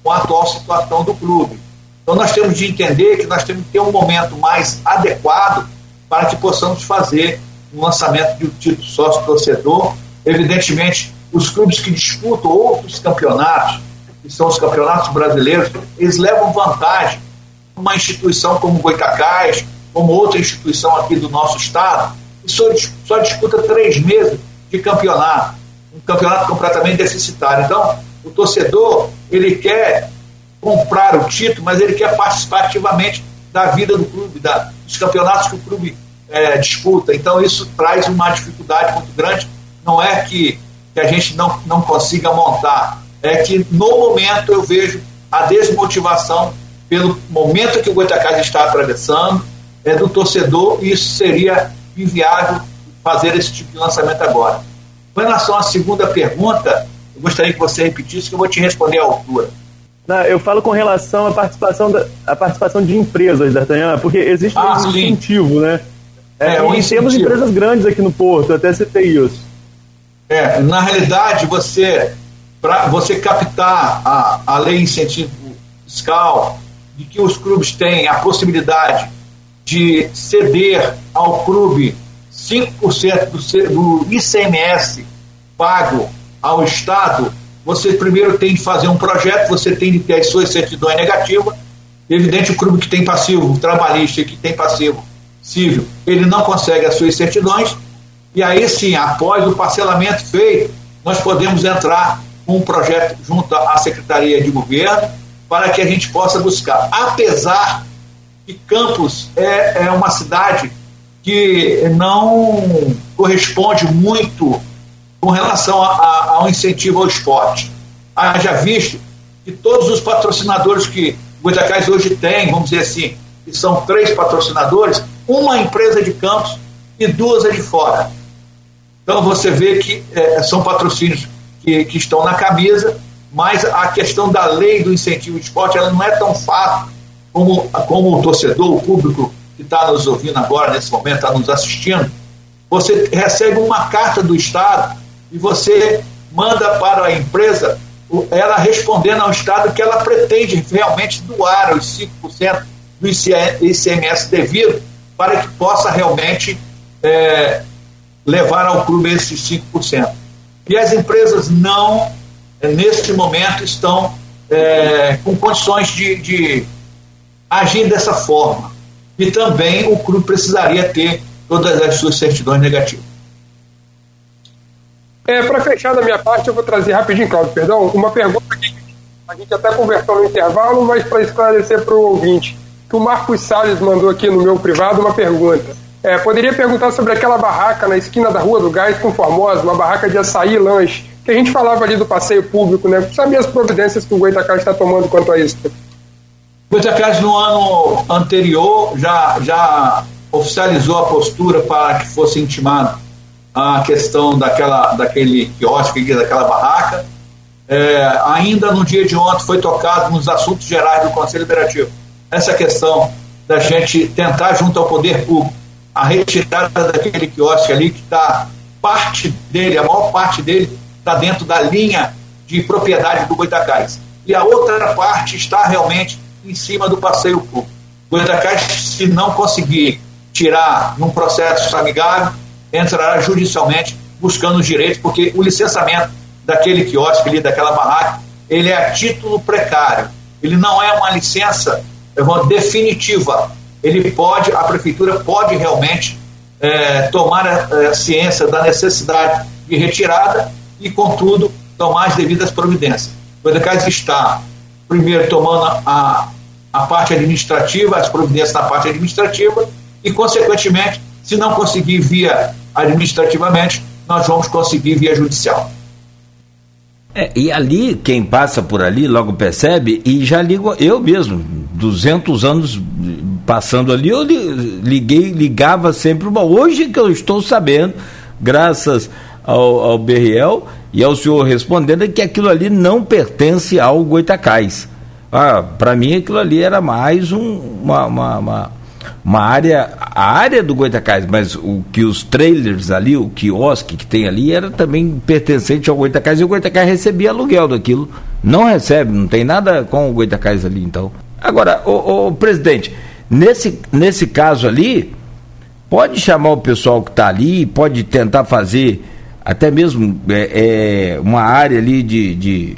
com a atual situação do clube. Então nós temos de entender que nós temos que ter um momento mais adequado para que possamos fazer um lançamento de um título sócio-torcedor. Evidentemente, os clubes que disputam outros campeonatos, que são os campeonatos brasileiros, eles levam vantagem. Uma instituição como o Goitacás, como outra instituição aqui do nosso estado, que só, só disputa três meses de campeonato. Um campeonato completamente deficitário. Então, o torcedor, ele quer comprar o título, mas ele quer participar ativamente da vida do clube, da, dos campeonatos que o clube é, disputa. Então, isso traz uma dificuldade muito grande. Não é que, que a gente não, não consiga montar, é que no momento eu vejo a desmotivação pelo momento que o Goitacás está atravessando, é, do torcedor e isso seria inviável fazer esse tipo de lançamento agora. Com relação à segunda pergunta, eu gostaria que você repetisse, que eu vou te responder à altura. Não, eu falo com relação à participação, da, à participação de empresas, D'Artagnan, porque existe ah, um incentivo, né? É, é um e temos empresas grandes aqui no Porto, até citei isso. É, na realidade, você, para você captar a, a lei incentivo fiscal, de que os clubes têm a possibilidade de ceder ao clube 5% do, do ICMS pago ao Estado, você primeiro tem que fazer um projeto, você tem que ter as suas certidões negativas. Evidente, o clube que tem passivo trabalhista e que tem passivo civil, ele não consegue as suas certidões. E aí sim, após o parcelamento feito, nós podemos entrar com um projeto junto à Secretaria de Governo para que a gente possa buscar. Apesar que Campos é, é uma cidade que não corresponde muito com relação a, a, ao incentivo ao esporte. Haja visto que todos os patrocinadores que Goitacás hoje tem, vamos dizer assim, que são três patrocinadores, uma empresa de campos e duas é de fora. Então você vê que é, são patrocínios que, que estão na camisa, mas a questão da lei do incentivo ao esporte ela não é tão fácil como, como o torcedor, o público que está nos ouvindo agora, nesse momento, está nos assistindo, você recebe uma carta do Estado e você manda para a empresa ela respondendo ao Estado que ela pretende realmente doar os 5% do ICMS devido para que possa realmente é, levar ao clube esses 5%. E as empresas não, é, neste momento, estão é, com condições de, de agir dessa forma. E também o clube precisaria ter todas as suas certidões negativas. É, para fechar da minha parte, eu vou trazer rapidinho, Claudio, perdão, uma pergunta que a gente até conversou no intervalo, mas para esclarecer para o ouvinte, que o Marcos Salles mandou aqui no meu privado uma pergunta. É, poderia perguntar sobre aquela barraca na esquina da Rua do Gás com Formosa, uma barraca de açaí e lanche, que a gente falava ali do passeio público, né? Sabia as providências que o Goitacás está tomando quanto a isso? O Goitacás no ano anterior já, já oficializou a postura para que fosse intimado a questão daquela, daquele quiosque, daquela barraca. É, ainda no dia de ontem foi tocado nos assuntos gerais do Conselho Liberativo. Essa questão da gente tentar, junto ao poder público, a retirada daquele quiosque ali que está parte dele, a maior parte dele está dentro da linha de propriedade do Goitacás. E a outra parte está realmente em cima do passeio público. O Goitacás, se não conseguir tirar num processo amigável, entrará judicialmente buscando os direitos, porque o licenciamento daquele quiosque ali, daquela barraca, ele é a título precário. Ele não é uma licença definitiva. Ele pode, a prefeitura pode realmente é, tomar a, a ciência da necessidade de retirada e, contudo, tomar as devidas providências. O EDECAS está, primeiro, tomando a, a parte administrativa, as providências na parte administrativa, e, consequentemente, se não conseguir via administrativamente, nós vamos conseguir via judicial. É, e ali, quem passa por ali logo percebe, e já ligo, eu mesmo, 200 anos passando ali, eu liguei, ligava sempre, uma, hoje que eu estou sabendo, graças ao, ao Berriel e ao senhor respondendo, que aquilo ali não pertence ao Goitacás. Ah, Para mim aquilo ali era mais um, uma, uma, uma uma área, a área do Goitacás, mas o que os trailers ali, o quiosque que tem ali, era também pertencente ao Goitacás e o Goitacás recebia aluguel daquilo. Não recebe, não tem nada com o Goitacás ali, então. Agora, o, o presidente, nesse, nesse caso ali, pode chamar o pessoal que está ali, pode tentar fazer até mesmo é, é, uma área ali de, de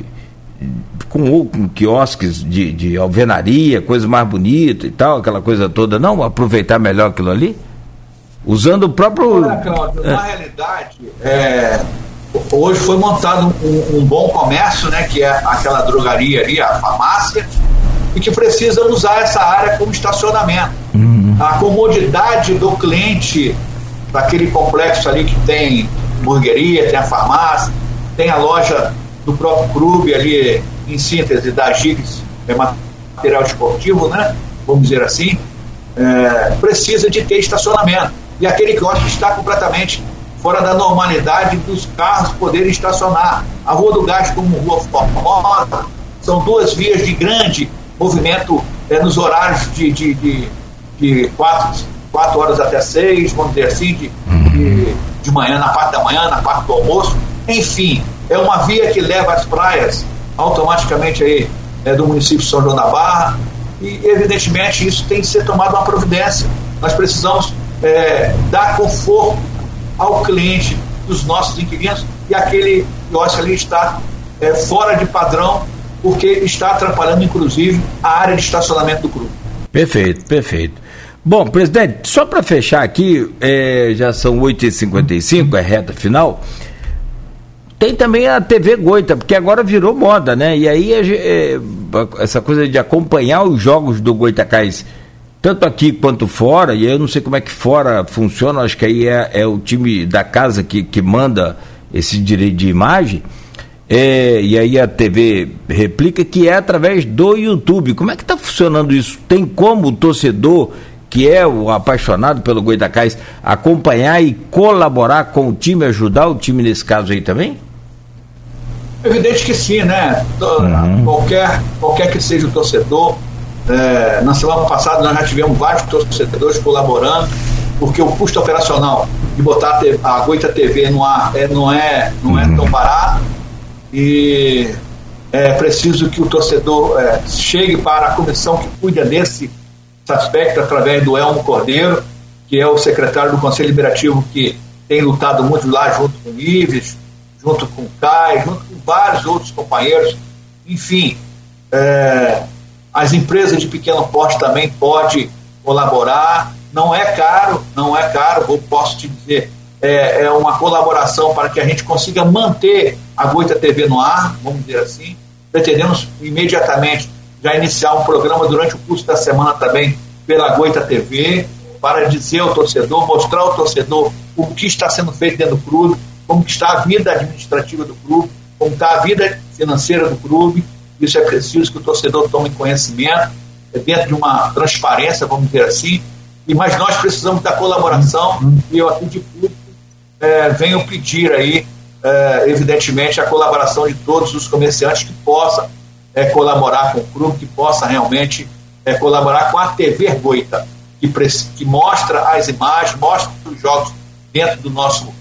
com, com quiosques de, de alvenaria, coisa mais bonita e tal, aquela coisa toda, não aproveitar melhor aquilo ali? Usando o próprio. Olha, Cláudio, é. na realidade, é, hoje foi montado um, um, bom comércio, né, que é aquela drogaria ali, a farmácia, e que precisa usar essa área como estacionamento. Uhum. A comodidade do cliente daquele complexo ali que tem hamburgueria, tem a farmácia, tem a loja do próprio clube ali em síntese, da Gigs é material esportivo, né? Vamos dizer assim. é, precisa de ter estacionamento. E aquele quiosque está completamente fora da normalidade dos carros poderem estacionar. A Rua do Gás, como Rua Formosa, são duas vias de grande movimento é, nos horários de, de, de, de quatro, quatro horas até seis, vamos dizer assim, de, de, de manhã, na parte da manhã, na parte do almoço. Enfim, é uma via que leva as praias automaticamente aí é, do município de São João da Barra e evidentemente isso tem que ser tomado uma providência. Nós precisamos é, dar conforto ao cliente dos nossos inquilinos e aquele quiosque ali está é, fora de padrão porque está atrapalhando inclusive a área de estacionamento do clube. Perfeito, perfeito. Bom, presidente, só para fechar aqui, é, já são 8h55, é reta final. Tem também a TV Goita, porque agora virou moda, né? E aí é, essa coisa de acompanhar os jogos do Goitacás, tanto aqui quanto fora, e eu não sei como é que fora funciona, acho que aí é, é o time da casa que, que manda esse direito de imagem. É, e aí a TV replica que é através do YouTube. Como é que está funcionando isso? Tem como o torcedor que é o apaixonado pelo Goitacás acompanhar e colaborar com o time, ajudar o time nesse caso aí também? Evidente que sim, né? Uhum. Qualquer, qualquer que seja o torcedor. É, na semana passada nós já tivemos vários torcedores colaborando, porque o custo operacional de botar a Goita TV no ar é, não, é, não é uhum. tão barato e é preciso que o torcedor é, chegue para a comissão que cuida desse aspecto através do Elmo Cordeiro, que é o secretário do Conselho Liberativo que tem lutado muito lá junto com o Ives, junto com o Caio, junto com vários outros companheiros. Enfim, é, as empresas de pequeno porte também podem colaborar. Não é caro, não é caro, vou, posso te dizer, é, é, uma colaboração para que a gente consiga manter a Goita TV no ar, vamos dizer assim. Pretendemos imediatamente já iniciar um programa durante o curso da semana também pela Goita TV, para dizer ao torcedor, mostrar ao torcedor o que está sendo feito dentro do clube, como está a vida administrativa do clube, como está a vida financeira do clube. Isso é preciso que o torcedor tome conhecimento, é dentro de uma transparência, vamos dizer assim. E mas nós precisamos da colaboração e eu aqui de público é, venho pedir aí, é, evidentemente, a colaboração de todos os comerciantes que possam é, colaborar com o clube, que possa realmente é, colaborar com a TV Goita, que, que mostra as imagens, mostra os jogos dentro do nosso,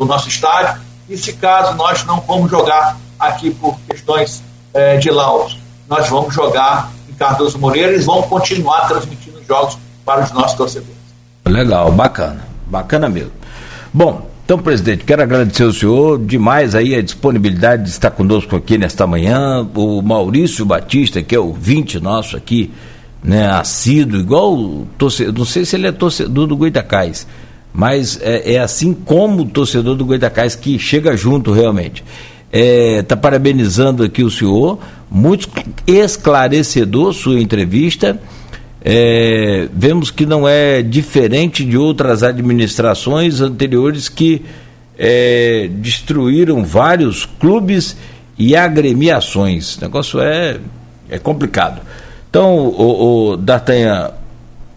do nosso estádio. E se caso nós não vamos jogar aqui por questões é, de laudos, nós vamos jogar em Cardoso Moreira e vão continuar transmitindo os jogos para os nossos torcedores. Legal, bacana, bacana mesmo. Bom, então, presidente, quero agradecer ao senhor demais aí a disponibilidade de estar conosco aqui nesta manhã. O Maurício Batista, que é o vinte nosso aqui, né, assíduo, igual torcedor, não sei se ele é torcedor do Goitacás, mas é, é assim como o torcedor do Goitacás que chega junto realmente. Está é, parabenizando aqui o senhor, muito esclarecedor sua entrevista é, vemos que não é diferente de outras administrações anteriores que é, destruíram vários clubes e agremiações. O negócio é, é complicado. Então, o, o D'Artagnan,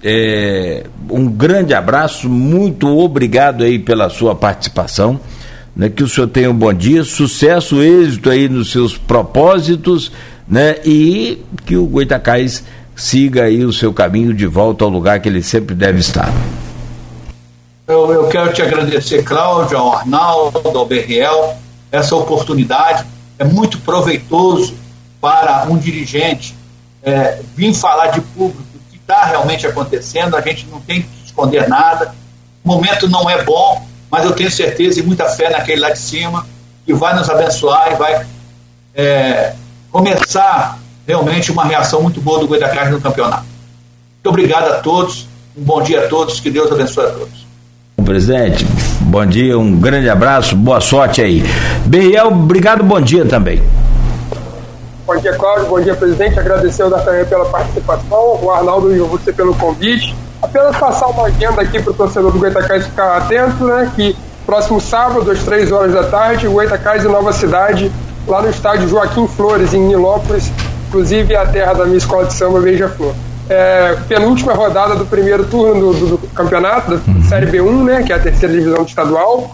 é, um grande abraço, muito obrigado aí pela sua participação. Né, que o senhor tenha um bom dia, sucesso, êxito aí nos seus propósitos, né, e que o Goitacás siga aí o seu caminho de volta ao lugar que ele sempre deve estar. Eu, eu quero te agradecer, Cláudio, ao Arnaldo, ao Berriel, essa oportunidade. É muito proveitoso para um dirigente é, vir falar de público está realmente acontecendo. A gente não tem que esconder nada. O momento não é bom, mas eu tenho certeza e muita fé naquele lá de cima que vai nos abençoar e vai é, começar realmente uma reação muito boa do Goitacás no campeonato. Muito obrigado a todos, um bom dia a todos, que Deus abençoe a todos. Presidente, bom dia, um grande abraço, boa sorte aí. Beiel, obrigado, bom dia também. Bom dia, Cláudio, bom dia, presidente. Agradecer ao D'Artagnan pela participação, o Arnaldo e você pelo convite. Apenas passar uma agenda aqui para o torcedor do Goitacás ficar atento, né? Que próximo sábado, às três horas da tarde, o Goitacás e Nova Cidade, lá no estádio Joaquim Flores, em Nilópolis, inclusive a terra da minha escola de samba Beija-Flor. é, penúltima rodada do primeiro turno do, do, do campeonato, da uhum. Série B1, né, que é a terceira divisão estadual.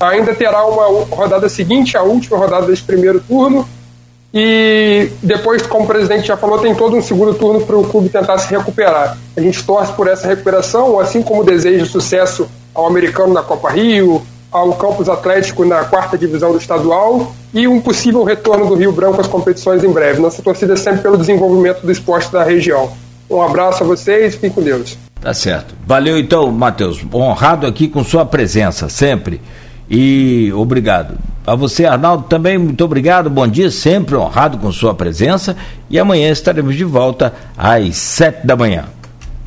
Ainda terá uma rodada seguinte, a última rodada desse primeiro turno. E depois, como o presidente já falou, tem todo um segundo turno para o clube tentar se recuperar. A gente torce por essa recuperação, assim como deseja sucesso ao americano na Copa Rio, ao Campus Atlético na quarta divisão do estadual e um possível retorno do Rio Branco às competições em breve. Nossa torcida é sempre pelo desenvolvimento do esporte da região. Um abraço a vocês, fiquem com Deus. Tá certo. Valeu então, Matheus. Honrado aqui com sua presença, sempre. E obrigado. A você, Arnaldo, também muito obrigado. Bom dia, sempre honrado com sua presença. E amanhã estaremos de volta às sete da manhã.